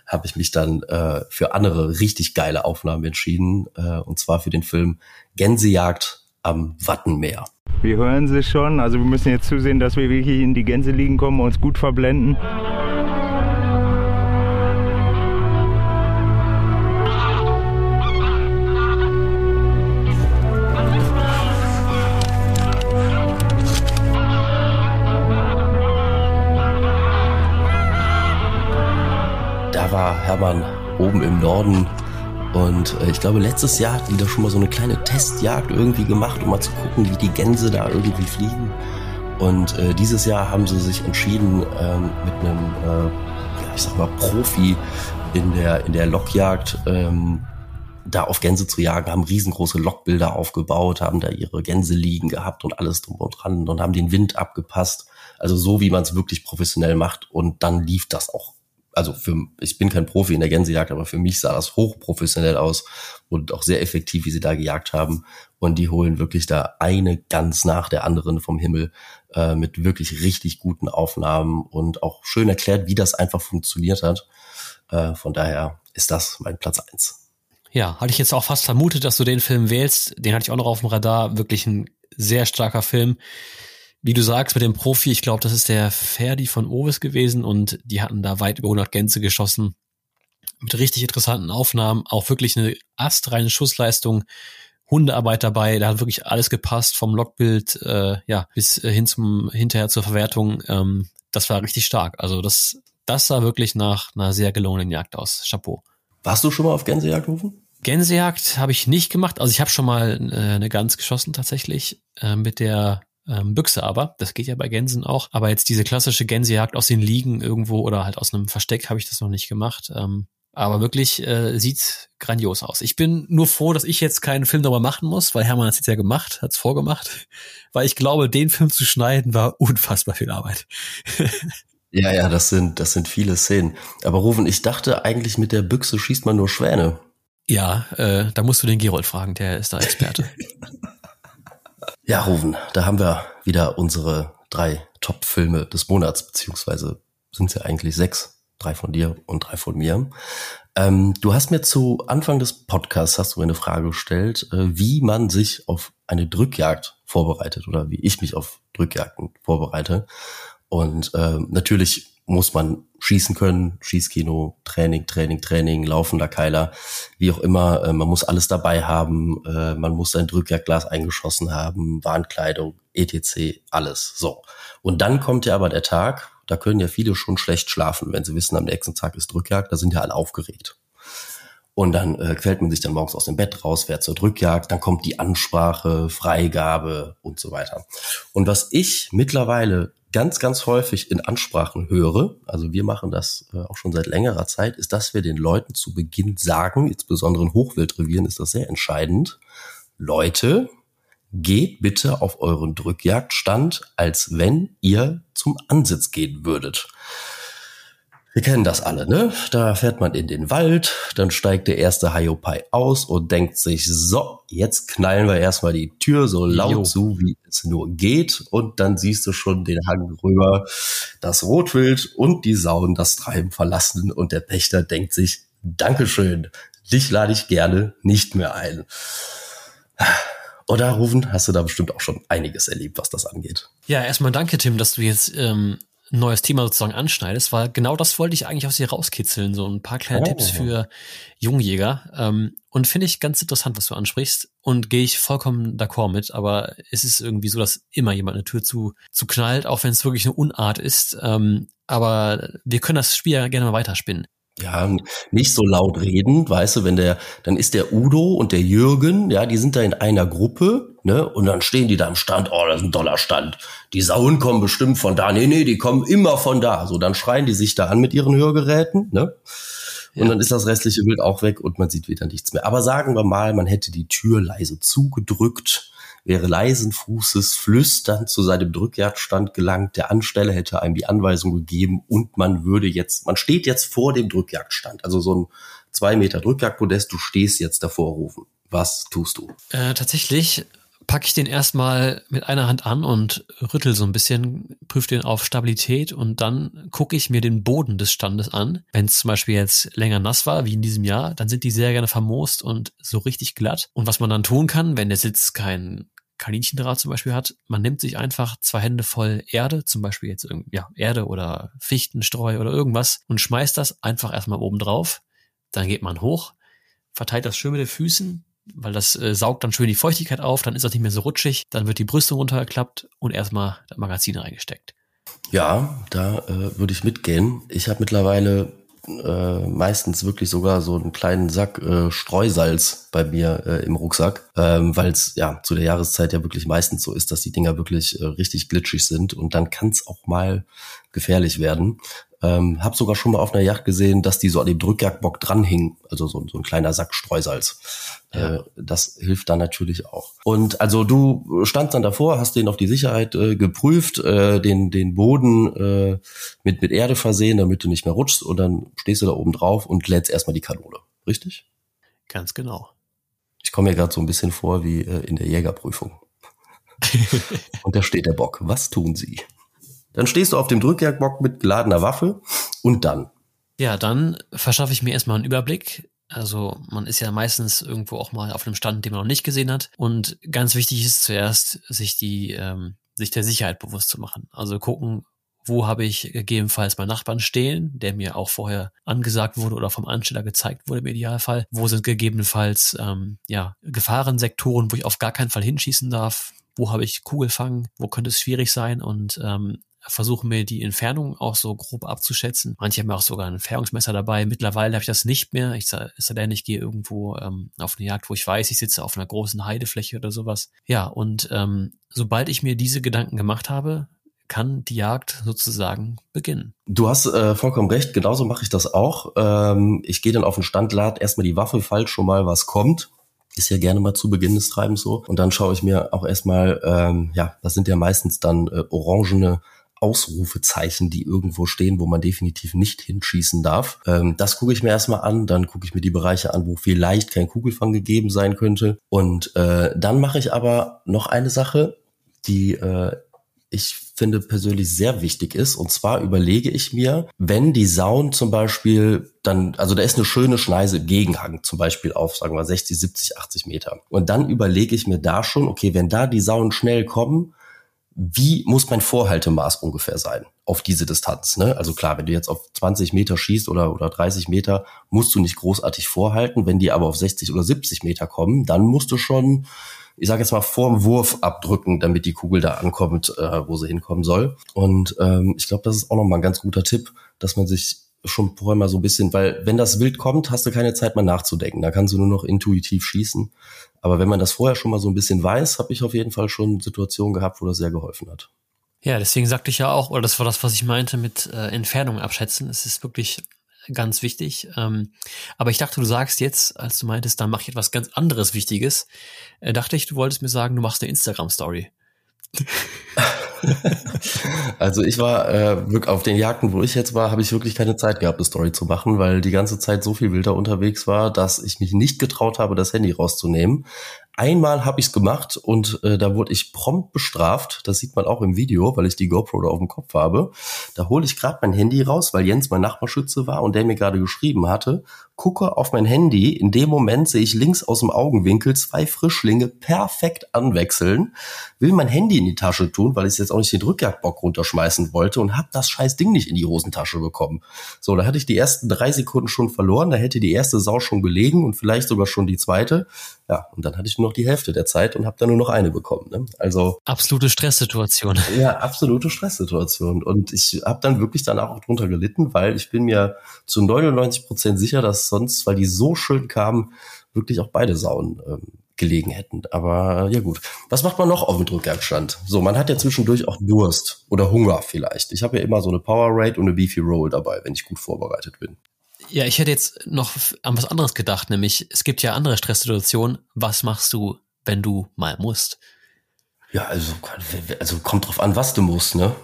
habe ich mich dann äh, für andere richtig geile Aufnahmen entschieden. Äh, und zwar für den Film Gänsejagd am Wattenmeer.
Wir hören sie schon. Also wir müssen jetzt zusehen, dass wir wirklich in die Gänse liegen kommen und uns gut verblenden.
War Hermann oben im Norden. Und äh, ich glaube, letztes Jahr hatten die da schon mal so eine kleine Testjagd irgendwie gemacht, um mal zu gucken, wie die Gänse da irgendwie fliegen. Und äh, dieses Jahr haben sie sich entschieden, ähm, mit einem, äh, ich sag mal, Profi in der, in der Lockjagd ähm, da auf Gänse zu jagen, haben riesengroße Lockbilder aufgebaut, haben da ihre Gänse liegen gehabt und alles drum und dran und haben den Wind abgepasst. Also so, wie man es wirklich professionell macht. Und dann lief das auch also für, ich bin kein Profi in der Gänsejagd, aber für mich sah das hochprofessionell aus und auch sehr effektiv, wie sie da gejagt haben. Und die holen wirklich da eine ganz nach der anderen vom Himmel äh, mit wirklich richtig guten Aufnahmen und auch schön erklärt, wie das einfach funktioniert hat. Äh, von daher ist das mein Platz eins.
Ja, hatte ich jetzt auch fast vermutet, dass du den Film wählst. Den hatte ich auch noch auf dem Radar. Wirklich ein sehr starker Film wie du sagst, mit dem Profi, ich glaube, das ist der Ferdi von Ovis gewesen und die hatten da weit über 100 Gänse geschossen. Mit richtig interessanten Aufnahmen, auch wirklich eine astreine Schussleistung. Hundearbeit dabei, da hat wirklich alles gepasst, vom Logbild äh, ja, bis hin zum hinterher zur Verwertung. Ähm, das war richtig stark. Also das, das sah wirklich nach einer sehr gelungenen Jagd aus. Chapeau.
Warst du schon mal auf Gänsejagd rufen?
Gänsejagd habe ich nicht gemacht. Also ich habe schon mal äh, eine Gans geschossen tatsächlich äh, mit der ähm, Büchse aber. Das geht ja bei Gänsen auch. Aber jetzt diese klassische Gänsejagd aus den Liegen irgendwo oder halt aus einem Versteck habe ich das noch nicht gemacht. Ähm, aber wirklich äh, sieht grandios aus. Ich bin nur froh, dass ich jetzt keinen Film darüber machen muss, weil Hermann hat es jetzt ja gemacht, hat es vorgemacht. Weil ich glaube, den Film zu schneiden war unfassbar viel Arbeit.
ja, ja, das sind, das sind viele Szenen. Aber Rufen, ich dachte eigentlich mit der Büchse schießt man nur Schwäne.
Ja, äh, da musst du den Gerold fragen, der ist da Experte.
Ja, Ruven, da haben wir wieder unsere drei Top-Filme des Monats, beziehungsweise sind es ja eigentlich sechs. Drei von dir und drei von mir. Ähm, du hast mir zu Anfang des Podcasts hast du mir eine Frage gestellt, äh, wie man sich auf eine Drückjagd vorbereitet oder wie ich mich auf Drückjagden vorbereite. Und äh, natürlich muss man schießen können, Schießkino, Training, Training, Training, laufender Keiler, wie auch immer. Äh, man muss alles dabei haben. Äh, man muss sein Drückjagdglas eingeschossen haben, Warnkleidung, etc., alles. So. Und dann kommt ja aber der Tag, da können ja viele schon schlecht schlafen, wenn sie wissen, am nächsten Tag ist Drückjagd, da sind ja alle aufgeregt. Und dann äh, quält man sich dann morgens aus dem Bett raus, fährt zur Drückjagd, dann kommt die Ansprache, Freigabe und so weiter. Und was ich mittlerweile ganz, ganz häufig in Ansprachen höre, also wir machen das äh, auch schon seit längerer Zeit, ist, dass wir den Leuten zu Beginn sagen, insbesondere in Hochwildrevieren ist das sehr entscheidend, Leute, geht bitte auf euren Drückjagdstand, als wenn ihr zum Ansitz gehen würdet. Wir kennen das alle, ne? Da fährt man in den Wald, dann steigt der erste Hiopai aus und denkt sich, so, jetzt knallen wir erstmal die Tür so laut jo. zu, wie es nur geht. Und dann siehst du schon den Hang rüber, das Rotwild und die Sauen das Treiben verlassen. Und der Pächter denkt sich, Dankeschön, dich lade ich gerne nicht mehr ein. Oder Rufen, hast du da bestimmt auch schon einiges erlebt, was das angeht.
Ja, erstmal danke, Tim, dass du jetzt ähm, ein neues Thema sozusagen anschneidest, weil genau das wollte ich eigentlich aus dir rauskitzeln, so ein paar kleine oh. Tipps für Jungjäger. Ähm, und finde ich ganz interessant, was du ansprichst und gehe ich vollkommen d'accord mit, aber es ist irgendwie so, dass immer jemand eine Tür zu, zu knallt, auch wenn es wirklich eine Unart ist. Ähm, aber wir können das Spiel ja gerne mal weiterspinnen.
Ja, nicht so laut reden, weißt du, wenn der, dann ist der Udo und der Jürgen, ja, die sind da in einer Gruppe, ne, und dann stehen die da am Stand, oh, das ist ein toller Stand. Die Sauen kommen bestimmt von da, nee, nee, die kommen immer von da. So, dann schreien die sich da an mit ihren Hörgeräten, ne, und ja. dann ist das restliche Bild auch weg und man sieht wieder nichts mehr. Aber sagen wir mal, man hätte die Tür leise zugedrückt, wäre leisen Fußes flüsternd zu seinem Drückjagdstand gelangt. Der Ansteller hätte einem die Anweisung gegeben und man würde jetzt, man steht jetzt vor dem Drückjagdstand, also so ein zwei Meter Drückjagdpodest, du stehst jetzt davor rufen. Was tust du?
Äh, tatsächlich packe ich den erstmal mit einer Hand an und rüttel so ein bisschen, prüfe den auf Stabilität und dann gucke ich mir den Boden des Standes an. Wenn es zum Beispiel jetzt länger nass war, wie in diesem Jahr, dann sind die sehr gerne vermoost und so richtig glatt. Und was man dann tun kann, wenn der Sitz kein Kaninchendraht zum Beispiel hat, man nimmt sich einfach zwei Hände voll Erde, zum Beispiel jetzt ja, Erde oder Fichtenstreu oder irgendwas und schmeißt das einfach erstmal oben drauf. Dann geht man hoch, verteilt das schön mit den Füßen, weil das äh, saugt dann schön die Feuchtigkeit auf, dann ist das nicht mehr so rutschig, dann wird die Brüstung runtergeklappt und erstmal das Magazin reingesteckt.
Ja, da äh, würde ich mitgehen. Ich habe mittlerweile äh, meistens wirklich sogar so einen kleinen Sack äh, Streusalz bei mir äh, im Rucksack, ähm, weil es ja zu der Jahreszeit ja wirklich meistens so ist, dass die Dinger wirklich äh, richtig glitschig sind und dann kann es auch mal gefährlich werden. Ähm, hab sogar schon mal auf einer Yacht gesehen, dass die so an dem Drückjagdbock dranhingen, also so, so ein kleiner Sack Streusalz. Ja. Äh, das hilft dann natürlich auch. Und also du standst dann davor, hast den auf die Sicherheit äh, geprüft, äh, den, den Boden äh, mit, mit Erde versehen, damit du nicht mehr rutschst und dann stehst du da oben drauf und lädst erstmal die Kanone. Richtig?
Ganz genau.
Ich komme mir gerade so ein bisschen vor wie äh, in der Jägerprüfung. und da steht der Bock. Was tun Sie? Dann stehst du auf dem Drückjagdbock mit geladener Waffe und dann.
Ja, dann verschaffe ich mir erstmal einen Überblick. Also man ist ja meistens irgendwo auch mal auf einem Stand, den man noch nicht gesehen hat. Und ganz wichtig ist zuerst, sich die, ähm, sich der Sicherheit bewusst zu machen. Also gucken, wo habe ich gegebenenfalls meinen Nachbarn stehen, der mir auch vorher angesagt wurde oder vom Ansteller gezeigt wurde im Idealfall. Wo sind gegebenenfalls ähm, ja Gefahrensektoren, wo ich auf gar keinen Fall hinschießen darf? Wo habe ich Kugelfang? Wo könnte es schwierig sein? Und ähm, versuche mir die Entfernung auch so grob abzuschätzen. Manche haben auch sogar ein Entfernungsmesser dabei. Mittlerweile habe ich das nicht mehr. Ich sage, denn, ich gehe irgendwo ähm, auf eine Jagd, wo ich weiß, ich sitze auf einer großen Heidefläche oder sowas. Ja, und ähm, sobald ich mir diese Gedanken gemacht habe, kann die Jagd sozusagen beginnen.
Du hast äh, vollkommen recht, genauso mache ich das auch. Ähm, ich gehe dann auf den Stand, erstmal die Waffe, fall schon mal, was kommt ist ja gerne mal zu Beginn des Treibens so. Und dann schaue ich mir auch erstmal, ähm, ja, das sind ja meistens dann äh, orangene Ausrufezeichen, die irgendwo stehen, wo man definitiv nicht hinschießen darf. Ähm, das gucke ich mir erstmal an, dann gucke ich mir die Bereiche an, wo vielleicht kein Kugelfang gegeben sein könnte. Und äh, dann mache ich aber noch eine Sache, die äh, ich finde persönlich sehr wichtig ist. Und zwar überlege ich mir, wenn die Sauen zum Beispiel dann, also da ist eine schöne Schneise im Gegenhang, zum Beispiel auf, sagen wir, 60, 70, 80 Meter. Und dann überlege ich mir da schon, okay, wenn da die Sauen schnell kommen, wie muss mein Vorhaltemaß ungefähr sein auf diese Distanz? Ne? Also klar, wenn du jetzt auf 20 Meter schießt oder, oder 30 Meter, musst du nicht großartig vorhalten. Wenn die aber auf 60 oder 70 Meter kommen, dann musst du schon, ich sage jetzt mal, vorm Wurf abdrücken, damit die Kugel da ankommt, äh, wo sie hinkommen soll. Und ähm, ich glaube, das ist auch nochmal ein ganz guter Tipp, dass man sich schon vorher mal so ein bisschen, weil wenn das wild kommt, hast du keine Zeit mal nachzudenken. Da kannst du nur noch intuitiv schießen. Aber wenn man das vorher schon mal so ein bisschen weiß, habe ich auf jeden Fall schon Situationen gehabt, wo das sehr geholfen hat.
Ja, deswegen sagte ich ja auch, oder das war das, was ich meinte mit äh, Entfernung abschätzen. Es ist wirklich ganz wichtig. Ähm, aber ich dachte, du sagst jetzt, als du meintest, da mache ich etwas ganz anderes Wichtiges, äh, dachte ich, du wolltest mir sagen, du machst eine Instagram-Story.
also ich war äh, auf den Jagden, wo ich jetzt war, habe ich wirklich keine Zeit gehabt, eine Story zu machen, weil die ganze Zeit so viel wilder unterwegs war, dass ich mich nicht getraut habe, das Handy rauszunehmen. Einmal habe ich es gemacht und äh, da wurde ich prompt bestraft. Das sieht man auch im Video, weil ich die GoPro da auf dem Kopf habe. Da hole ich gerade mein Handy raus, weil Jens mein Nachbarschütze war und der mir gerade geschrieben hatte. Gucke auf mein Handy. In dem Moment sehe ich links aus dem Augenwinkel zwei Frischlinge perfekt anwechseln. Will mein Handy in die Tasche tun, weil ich jetzt auch nicht den Rückjagdbock runterschmeißen wollte und habe das scheiß Ding nicht in die Hosentasche bekommen. So, da hatte ich die ersten drei Sekunden schon verloren. Da hätte die erste Sau schon gelegen und vielleicht sogar schon die zweite. Ja, und dann hatte ich nur noch die Hälfte der Zeit und habe dann nur noch eine bekommen. Ne? Also
absolute Stresssituation.
Ja, absolute Stresssituation. Und ich habe dann wirklich danach auch drunter gelitten, weil ich bin mir zu 99 Prozent sicher, dass sonst, weil die so schön kamen, wirklich auch beide Sauen ähm, gelegen hätten. Aber ja gut. Was macht man noch auf dem Drückjagdstand? So, man hat ja zwischendurch auch Durst oder Hunger vielleicht. Ich habe ja immer so eine Power Rate und eine Beefy Roll dabei, wenn ich gut vorbereitet bin.
Ja, ich hätte jetzt noch an was anderes gedacht, nämlich es gibt ja andere Stresssituationen. Was machst du, wenn du mal musst?
Ja, also, also kommt drauf an, was du musst, ne?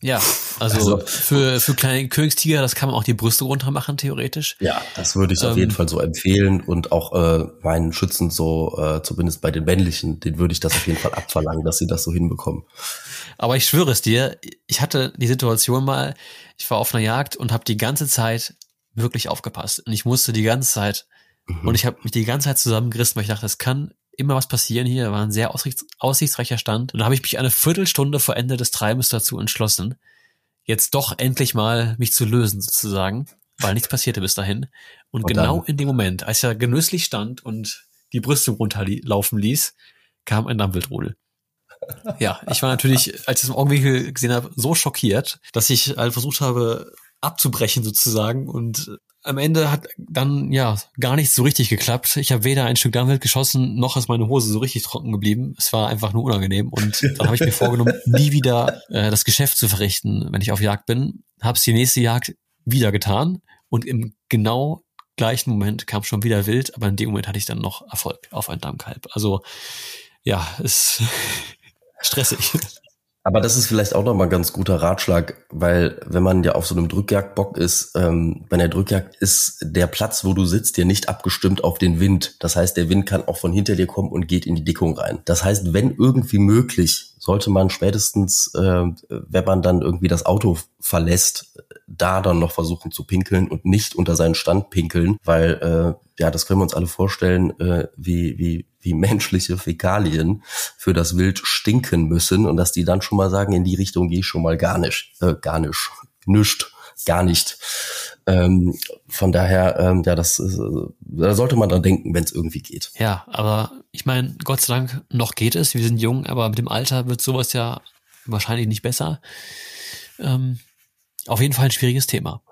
Ja, also, also, für, für kleine Königstiger, das kann man auch die Brüste runter machen, theoretisch.
Ja, das würde ich ähm, auf jeden Fall so empfehlen und auch äh, meinen Schützen so, äh, zumindest bei den männlichen, den würde ich das auf jeden Fall abverlangen, dass sie das so hinbekommen.
Aber ich schwöre es dir, ich hatte die Situation mal, ich war auf einer Jagd und habe die ganze Zeit wirklich aufgepasst. Und ich musste die ganze Zeit, mhm. und ich habe mich die ganze Zeit zusammengerissen, weil ich dachte, das kann immer was passieren hier. War ein sehr aussichts aussichtsreicher Stand. Und da habe ich mich eine Viertelstunde vor Ende des Treibens dazu entschlossen, jetzt doch endlich mal mich zu lösen sozusagen, weil nichts passierte bis dahin. Und, und genau in dem Moment, als er genüsslich stand und die Brüste runterlaufen ließ, kam ein Dampfwildrudel. Ja, ich war natürlich, als ich es im Augenwinkel gesehen habe, so schockiert, dass ich halt versucht habe, abzubrechen sozusagen und am Ende hat dann ja gar nichts so richtig geklappt. Ich habe weder ein Stück Darmwild geschossen, noch ist meine Hose so richtig trocken geblieben. Es war einfach nur unangenehm. Und dann habe ich mir vorgenommen, nie wieder äh, das Geschäft zu verrichten, wenn ich auf Jagd bin. Habe es die nächste Jagd wieder getan und im genau gleichen Moment kam schon wieder Wild, aber in dem Moment hatte ich dann noch Erfolg auf ein Dammkalb. Also ja, ist stressig.
Aber das ist vielleicht auch nochmal ein ganz guter Ratschlag, weil wenn man ja auf so einem Drückjagdbock ist, ähm, bei der Drückjagd ist der Platz, wo du sitzt, dir nicht abgestimmt auf den Wind. Das heißt, der Wind kann auch von hinter dir kommen und geht in die Dickung rein. Das heißt, wenn irgendwie möglich, sollte man spätestens, äh, wenn man dann irgendwie das Auto verlässt, da dann noch versuchen zu pinkeln und nicht unter seinen Stand pinkeln, weil äh, ja, das können wir uns alle vorstellen, äh, wie, wie, wie menschliche Fäkalien für das Wild stinken müssen und dass die dann schon mal sagen, in die Richtung gehe ich schon mal gar nicht, äh, gar nicht, nischt, gar nicht. Ähm, von daher, ähm, ja, das äh, da sollte man dran denken, wenn es irgendwie geht.
Ja, aber ich meine, Gott sei Dank, noch geht es. Wir sind jung, aber mit dem Alter wird sowas ja wahrscheinlich nicht besser. Ähm, auf jeden Fall ein schwieriges Thema.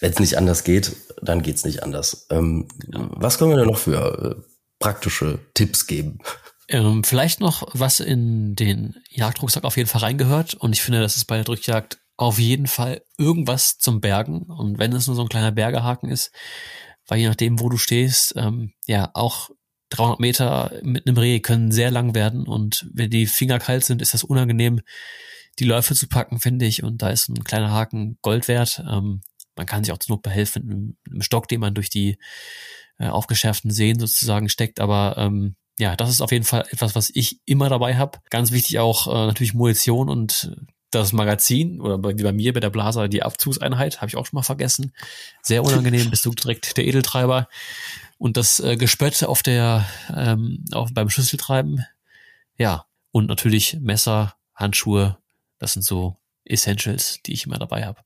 Wenn es nicht anders geht, dann geht's nicht anders. Ähm, genau. Was können wir denn noch für äh, praktische Tipps geben?
Ähm, vielleicht noch, was in den Jagdrucksack auf jeden Fall reingehört. Und ich finde, das ist bei der Drückjagd auf jeden Fall irgendwas zum Bergen. Und wenn es nur so ein kleiner Bergehaken ist, weil je nachdem, wo du stehst, ähm, ja, auch 300 Meter mit einem Reh können sehr lang werden. Und wenn die Finger kalt sind, ist das unangenehm, die Läufe zu packen, finde ich. Und da ist ein kleiner Haken Gold wert. Ähm, man kann sich auch zur Not behelfen mit einem, Stock, den man durch die äh, aufgeschärften Seen sozusagen steckt. Aber ähm, ja, das ist auf jeden Fall etwas, was ich immer dabei habe. Ganz wichtig auch äh, natürlich Munition und das Magazin oder bei, wie bei mir bei der Blaser die Abzugseinheit, habe ich auch schon mal vergessen. Sehr unangenehm, bist du direkt der Edeltreiber. Und das äh, Gespött auf der ähm, auf, beim Schlüsseltreiben. Ja, und natürlich Messer, Handschuhe, das sind so Essentials, die ich immer dabei habe.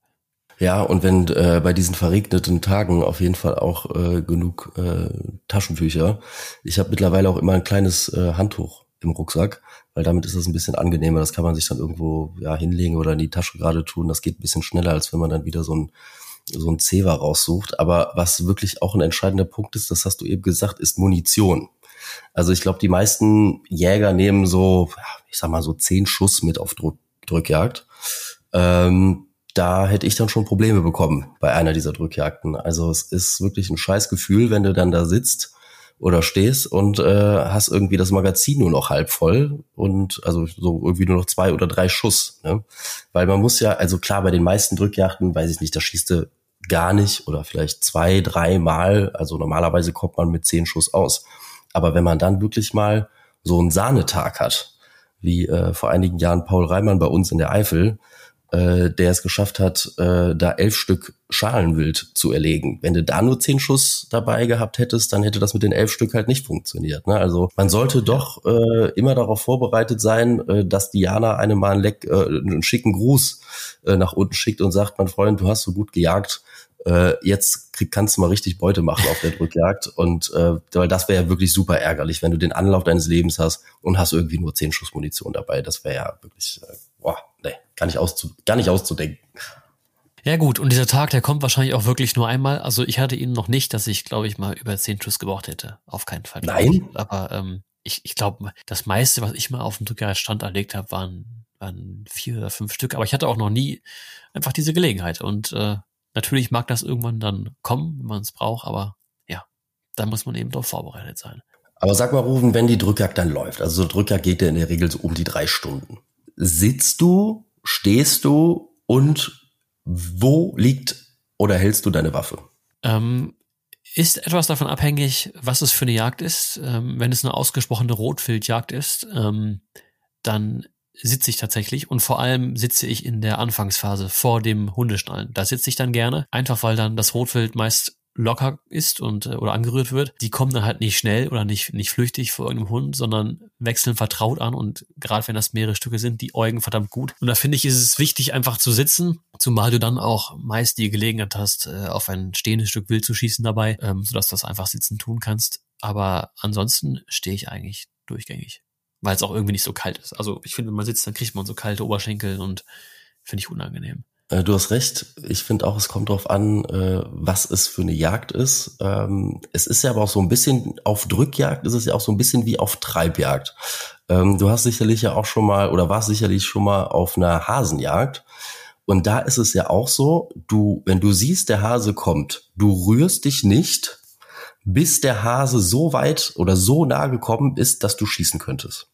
Ja, und wenn äh, bei diesen verregneten Tagen auf jeden Fall auch äh, genug äh, Taschentücher. Ich habe mittlerweile auch immer ein kleines äh, Handtuch im Rucksack, weil damit ist es ein bisschen angenehmer. Das kann man sich dann irgendwo ja hinlegen oder in die Tasche gerade tun. Das geht ein bisschen schneller, als wenn man dann wieder so ein so ein Zewa raussucht. Aber was wirklich auch ein entscheidender Punkt ist, das hast du eben gesagt, ist Munition. Also ich glaube, die meisten Jäger nehmen so, ich sag mal so zehn Schuss mit auf Drückjagd. Ähm, da hätte ich dann schon Probleme bekommen bei einer dieser Drückjagden. Also es ist wirklich ein scheiß Gefühl, wenn du dann da sitzt oder stehst und äh, hast irgendwie das Magazin nur noch halb voll und also so irgendwie nur noch zwei oder drei Schuss. Ne? Weil man muss ja, also klar, bei den meisten Drückjagden, weiß ich nicht, da schießt du gar nicht oder vielleicht zwei, drei Mal. Also normalerweise kommt man mit zehn Schuss aus. Aber wenn man dann wirklich mal so einen Sahnetag hat, wie äh, vor einigen Jahren Paul Reimann bei uns in der Eifel, äh, der es geschafft hat, äh, da elf Stück Schalenwild zu erlegen. Wenn du da nur zehn Schuss dabei gehabt hättest, dann hätte das mit den elf Stück halt nicht funktioniert. Ne? Also man sollte doch äh, immer darauf vorbereitet sein, äh, dass Diana einem mal einen, Leck, äh, einen schicken Gruß äh, nach unten schickt und sagt, mein Freund, du hast so gut gejagt, äh, jetzt krieg, kannst du mal richtig Beute machen auf der Drückjagd. Und äh, weil das wäre ja wirklich super ärgerlich, wenn du den Anlauf deines Lebens hast und hast irgendwie nur zehn Schuss Munition dabei. Das wäre ja wirklich, äh, gar nicht, auszu gar nicht auszudenken.
Ja gut, und dieser Tag, der kommt wahrscheinlich auch wirklich nur einmal. Also ich hatte ihn noch nicht, dass ich, glaube ich, mal über zehn Schuss gebraucht hätte. Auf keinen Fall.
Nein.
Aber ähm, ich, ich glaube, das meiste, was ich mal auf dem Drückjagdstand erlegt habe, waren, waren vier oder fünf Stück. Aber ich hatte auch noch nie einfach diese Gelegenheit. Und äh, natürlich mag das irgendwann dann kommen, wenn man es braucht, aber ja, da muss man eben doch vorbereitet sein.
Aber sag mal, Rufen, wenn die Drückjagd dann läuft, also so Drückjagd geht ja in der Regel so um die drei Stunden sitzt du, stehst du und wo liegt oder hältst du deine Waffe?
Ähm, ist etwas davon abhängig, was es für eine Jagd ist. Ähm, wenn es eine ausgesprochene Rotwildjagd ist, ähm, dann sitze ich tatsächlich und vor allem sitze ich in der Anfangsphase vor dem Hundeschnallen. Da sitze ich dann gerne, einfach weil dann das Rotwild meist locker ist und äh, oder angerührt wird, die kommen dann halt nicht schnell oder nicht nicht flüchtig vor irgendeinem Hund, sondern wechseln vertraut an und gerade wenn das mehrere Stücke sind, die Eugen verdammt gut. Und da finde ich, ist es wichtig, einfach zu sitzen, zumal du dann auch meist die Gelegenheit hast, äh, auf ein stehendes Stück Wild zu schießen dabei, ähm, sodass du das einfach sitzen tun kannst. Aber ansonsten stehe ich eigentlich durchgängig, weil es auch irgendwie nicht so kalt ist. Also ich finde, wenn man sitzt, dann kriegt man so kalte Oberschenkel und finde ich unangenehm.
Äh, du hast recht. Ich finde auch, es kommt darauf an, äh, was es für eine Jagd ist. Ähm, es ist ja aber auch so ein bisschen auf Drückjagd, ist es ja auch so ein bisschen wie auf Treibjagd. Ähm, du hast sicherlich ja auch schon mal oder warst sicherlich schon mal auf einer Hasenjagd. Und da ist es ja auch so, du, wenn du siehst, der Hase kommt, du rührst dich nicht, bis der Hase so weit oder so nah gekommen ist, dass du schießen könntest.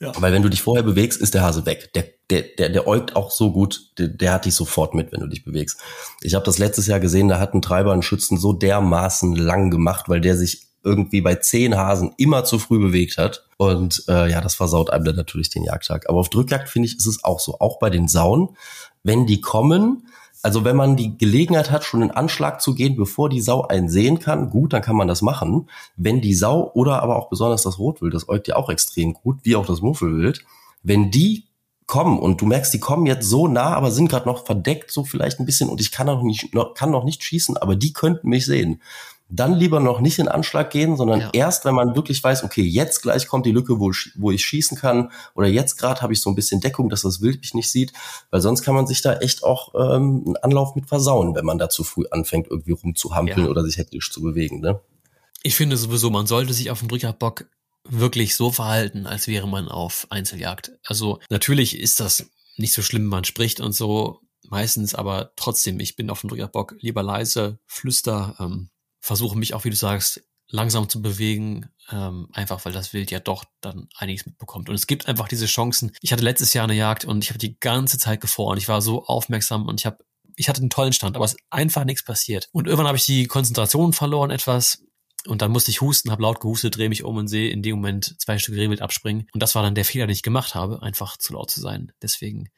Ja. Weil wenn du dich vorher bewegst, ist der Hase weg. Der, der, der, der äugt auch so gut, der, der hat dich sofort mit, wenn du dich bewegst. Ich habe das letztes Jahr gesehen, da hat ein Treiber einen Schützen so dermaßen lang gemacht, weil der sich irgendwie bei zehn Hasen immer zu früh bewegt hat. Und äh, ja, das versaut einem dann natürlich den Jagdtag. Aber auf Drückjagd finde ich, ist es auch so. Auch bei den Sauen, wenn die kommen, also wenn man die Gelegenheit hat, schon in Anschlag zu gehen, bevor die Sau einen sehen kann, gut, dann kann man das machen. Wenn die Sau oder aber auch besonders das Rotwild, das äugt ja auch extrem gut, wie auch das Muffelwild, wenn die kommen und du merkst, die kommen jetzt so nah, aber sind gerade noch verdeckt, so vielleicht ein bisschen und ich kann noch nicht, noch, kann noch nicht schießen, aber die könnten mich sehen dann lieber noch nicht in Anschlag gehen, sondern ja. erst, wenn man wirklich weiß, okay, jetzt gleich kommt die Lücke, wo ich, wo ich schießen kann, oder jetzt gerade habe ich so ein bisschen Deckung, dass das Wild mich nicht sieht, weil sonst kann man sich da echt auch ähm, einen Anlauf mit versauen, wenn man da zu früh anfängt, irgendwie rumzuhampeln ja. oder sich hektisch zu bewegen. Ne?
Ich finde sowieso, man sollte sich auf dem Drückjagdbock wirklich so verhalten, als wäre man auf Einzeljagd. Also natürlich ist das nicht so schlimm, man spricht und so meistens, aber trotzdem, ich bin auf dem Drückjagdbock lieber leise, flüster, ähm, versuche mich auch, wie du sagst, langsam zu bewegen, ähm, einfach weil das Wild ja doch dann einiges mitbekommt. Und es gibt einfach diese Chancen. Ich hatte letztes Jahr eine Jagd und ich habe die ganze Zeit gefroren. Ich war so aufmerksam und ich habe ich hatte einen tollen Stand, aber es ist einfach nichts passiert. Und irgendwann habe ich die Konzentration verloren etwas und dann musste ich husten, habe laut gehustet, drehe mich um und sehe in dem Moment zwei Stücke Rehwild abspringen. Und das war dann der Fehler, den ich gemacht habe, einfach zu laut zu sein. Deswegen,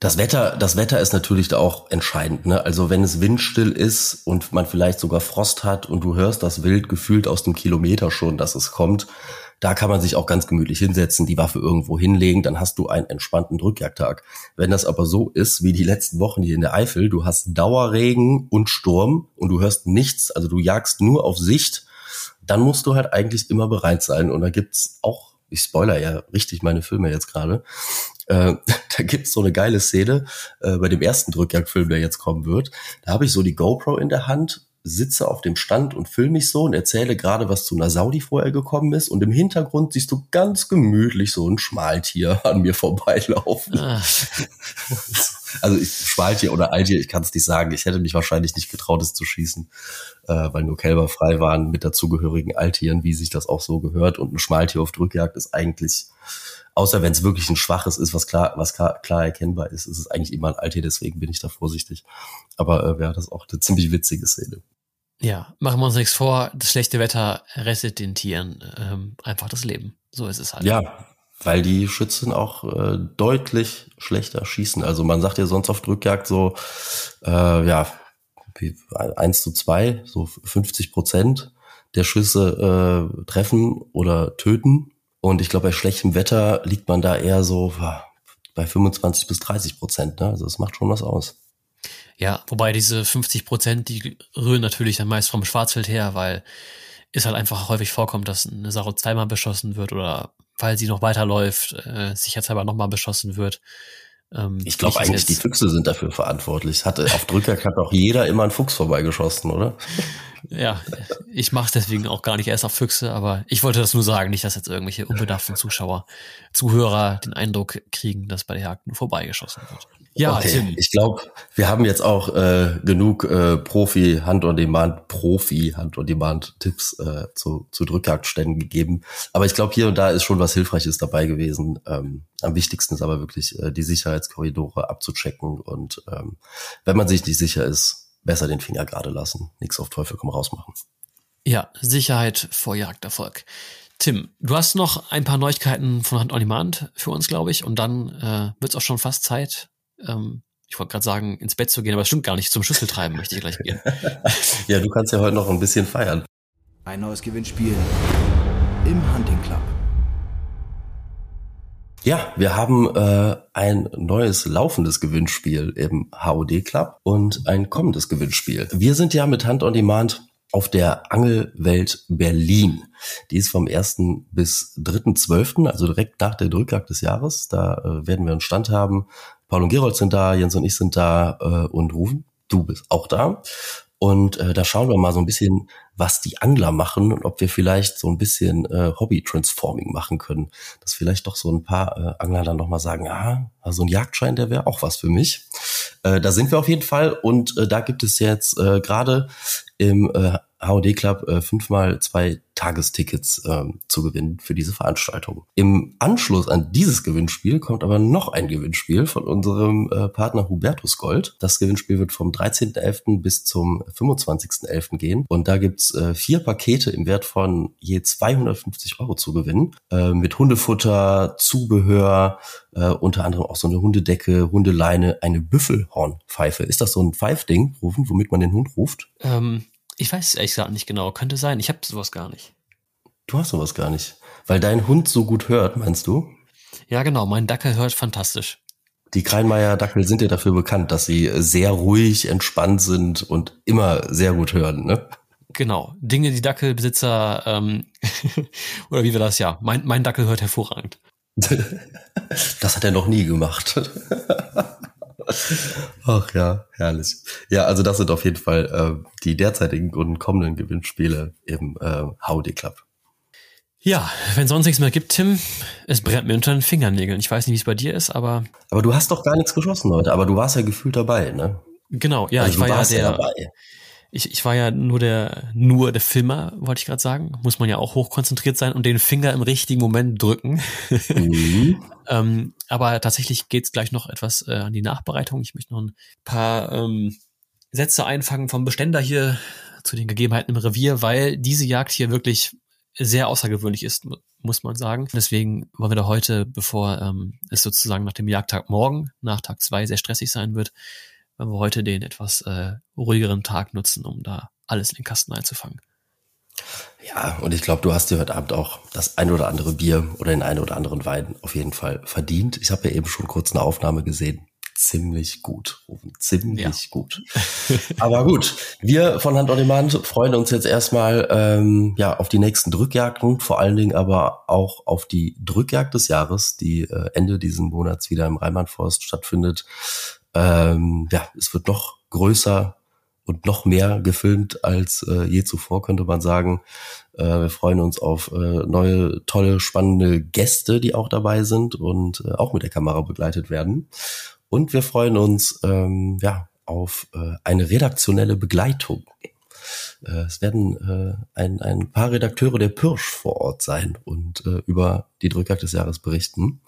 das Wetter, das Wetter ist natürlich da auch entscheidend. Ne? Also wenn es windstill ist und man vielleicht sogar Frost hat und du hörst das Wild gefühlt aus dem Kilometer schon, dass es kommt, da kann man sich auch ganz gemütlich hinsetzen, die Waffe irgendwo hinlegen, dann hast du einen entspannten Drückjagdtag. Wenn das aber so ist wie die letzten Wochen hier in der Eifel, du hast Dauerregen und Sturm und du hörst nichts, also du jagst nur auf Sicht, dann musst du halt eigentlich immer bereit sein. Und da gibt's auch, ich spoiler ja richtig meine Filme jetzt gerade, äh, da gibt's so eine geile Szene äh, bei dem ersten Drückjagdfilm, der jetzt kommen wird. Da habe ich so die GoPro in der Hand, sitze auf dem Stand und filme mich so und erzähle gerade, was zu einer Saudi vorher gekommen ist. Und im Hintergrund siehst du ganz gemütlich so ein Schmaltier an mir vorbeilaufen. Ah. also ich, Schmaltier oder Altier, ich kann es nicht sagen. Ich hätte mich wahrscheinlich nicht getraut, es zu schießen, äh, weil nur Kälber frei waren mit dazugehörigen Altieren, wie sich das auch so gehört. Und ein Schmaltier auf Drückjagd ist eigentlich Außer wenn es wirklich ein schwaches ist, was klar, was klar, klar erkennbar ist, ist es eigentlich immer ein Alter, deswegen bin ich da vorsichtig. Aber äh, ja, das ist auch eine ziemlich witzige Szene.
Ja, machen wir uns nichts vor, das schlechte Wetter rettet den Tieren ähm, einfach das Leben. So ist es halt.
Ja, weil die Schützen auch äh, deutlich schlechter schießen. Also man sagt ja sonst auf Drückjagd so, äh, ja, eins zu zwei, so 50 Prozent der Schüsse äh, treffen oder töten. Und ich glaube, bei schlechtem Wetter liegt man da eher so bei 25 bis 30 Prozent. Ne? Also das macht schon was aus.
Ja, wobei diese 50 Prozent, die rühren natürlich dann meist vom Schwarzfeld her, weil es halt einfach häufig vorkommt, dass eine Sache zweimal beschossen wird oder weil sie noch weiterläuft, äh, sicherheitshalber nochmal beschossen wird.
Ähm, ich glaube eigentlich, die Füchse sind dafür verantwortlich. Hatte auf Drücker hat auch jeder immer einen Fuchs vorbeigeschossen, oder?
Ja, ich mache deswegen auch gar nicht erst auf Füchse, aber ich wollte das nur sagen, nicht, dass jetzt irgendwelche unbedarften Zuschauer, Zuhörer den Eindruck kriegen, dass bei der Jagd nur vorbeigeschossen wird.
Ja, okay. Tim. Ich glaube, wir haben jetzt auch äh, genug äh, Profi Hand on Demand, Profi Hand on Demand Tipps äh, zu, zu Drückjagdständen gegeben. Aber ich glaube, hier und da ist schon was Hilfreiches dabei gewesen. Ähm, am wichtigsten ist aber wirklich äh, die Sicherheitskorridore abzuchecken und ähm, wenn man sich nicht sicher ist, besser den Finger gerade lassen. Nichts auf Teufel komm raus machen.
Ja, Sicherheit vor Jagderfolg. Tim, du hast noch ein paar Neuigkeiten von Hand on Demand für uns, glaube ich, und dann äh, wird es auch schon fast Zeit. Ähm, ich wollte gerade sagen, ins Bett zu gehen, aber es stimmt gar nicht. Zum Schlüsseltreiben möchte ich gleich gehen.
ja, du kannst ja heute noch ein bisschen feiern.
Ein neues Gewinnspiel im Hunting Club.
Ja, wir haben äh, ein neues laufendes Gewinnspiel im HOD Club und ein kommendes Gewinnspiel. Wir sind ja mit Hand on Demand auf der Angelwelt Berlin. Die ist vom 1. bis 3.12., also direkt nach der Drückjagd des Jahres. Da äh, werden wir einen Stand haben. Paul und Gerold sind da, Jens und ich sind da äh, und Rufen, du bist auch da. Und äh, da schauen wir mal so ein bisschen, was die Angler machen und ob wir vielleicht so ein bisschen äh, Hobby-Transforming machen können. Dass vielleicht doch so ein paar äh, Angler dann nochmal sagen, ah, so ein Jagdschein, der wäre auch was für mich. Äh, da sind wir auf jeden Fall und äh, da gibt es jetzt äh, gerade im äh, HOD Club äh, fünfmal zwei Tagestickets ähm, zu gewinnen für diese Veranstaltung. Im Anschluss an dieses Gewinnspiel kommt aber noch ein Gewinnspiel von unserem äh, Partner Hubertus Gold. Das Gewinnspiel wird vom 13.11. bis zum 25.11. gehen und da gibt's äh, vier Pakete im Wert von je 250 Euro zu gewinnen äh, mit Hundefutter, Zubehör, äh, unter anderem auch so eine Hundedecke, Hundeleine, eine Büffelhornpfeife. Ist das so ein Pfeifding, rufen, womit man den Hund ruft?
Ähm, ich weiß es ehrlich gesagt nicht genau. Könnte sein. Ich habe sowas gar nicht.
Du hast sowas gar nicht. Weil dein Hund so gut hört, meinst du?
Ja, genau. Mein Dackel hört fantastisch.
Die Kreinmeier Dackel sind ja dafür bekannt, dass sie sehr ruhig, entspannt sind und immer sehr gut hören, ne?
Genau. Dinge, die Dackelbesitzer, ähm, oder wie wir das ja. Mein, mein Dackel hört hervorragend.
das hat er noch nie gemacht. Ach ja, herrlich. Ja, also das sind auf jeden Fall äh, die derzeitigen und kommenden Gewinnspiele im äh, Howdy Club.
Ja, wenn sonst nichts mehr gibt, Tim, es brennt mir unter den Fingernägeln. Ich weiß nicht, wie es bei dir ist, aber.
Aber du hast doch gar nichts geschossen heute, aber du warst ja gefühlt dabei, ne?
Genau, ja, also ich war ja der. Dabei. Ich, ich war ja nur der nur der Filmer, wollte ich gerade sagen. Muss man ja auch hochkonzentriert sein und den Finger im richtigen Moment drücken. Mhm. ähm, aber tatsächlich geht's gleich noch etwas äh, an die Nachbereitung. Ich möchte noch ein paar ähm, Sätze einfangen vom Beständer hier zu den Gegebenheiten im Revier, weil diese Jagd hier wirklich sehr außergewöhnlich ist, muss man sagen. Deswegen wollen wir da heute, bevor ähm, es sozusagen nach dem Jagdtag morgen, nach Tag zwei sehr stressig sein wird, wenn wir heute den etwas äh, ruhigeren Tag nutzen, um da alles in den Kasten einzufangen.
Ja, und ich glaube, du hast dir heute Abend auch das ein oder andere Bier oder den einen oder anderen Wein auf jeden Fall verdient. Ich habe ja eben schon kurz eine Aufnahme gesehen. Ziemlich gut, Rufen. Ziemlich ja. gut. Aber gut, wir von Hand on Demand freuen uns jetzt erstmal ähm, ja auf die nächsten Drückjagden, vor allen Dingen aber auch auf die Drückjagd des Jahres, die äh, Ende diesen Monats wieder im Rheinlandforst stattfindet. Ähm, ja, es wird noch größer und noch mehr gefilmt als äh, je zuvor, könnte man sagen. Äh, wir freuen uns auf äh, neue, tolle, spannende Gäste, die auch dabei sind und äh, auch mit der Kamera begleitet werden. Und wir freuen uns ähm, ja auf äh, eine redaktionelle Begleitung. Äh, es werden äh, ein, ein paar Redakteure der Pirsch vor Ort sein und äh, über die Drückjagd des Jahres berichten.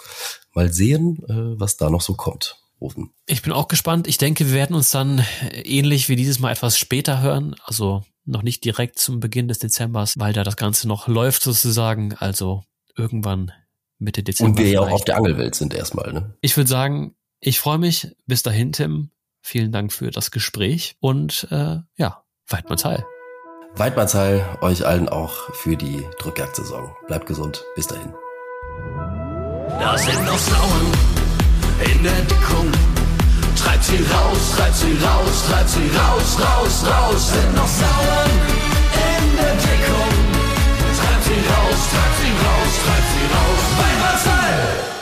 Mal sehen, äh, was da noch so kommt rufen.
Ich bin auch gespannt. Ich denke, wir werden uns dann ähnlich wie dieses Mal etwas später hören. Also noch nicht direkt zum Beginn des Dezembers, weil da das Ganze noch läuft sozusagen. Also irgendwann Mitte Dezember.
Und wir ja auch auf der Angelwelt sind erstmal, ne?
Ich würde sagen, ich freue mich. Bis dahin, Tim. Vielen Dank für das Gespräch und äh, ja, Weidmannsheil.
Weidmannsheil euch allen auch für die Drückjagdsaison. Bleibt gesund. Bis dahin.
Da sind noch Sauen in der Deckung. Treibt sie raus, treibt sie raus, treibt sie raus, raus, raus. Sind noch Sauen in der Deckung. Treibt sie raus, treibt sie raus, treibt sie raus. Was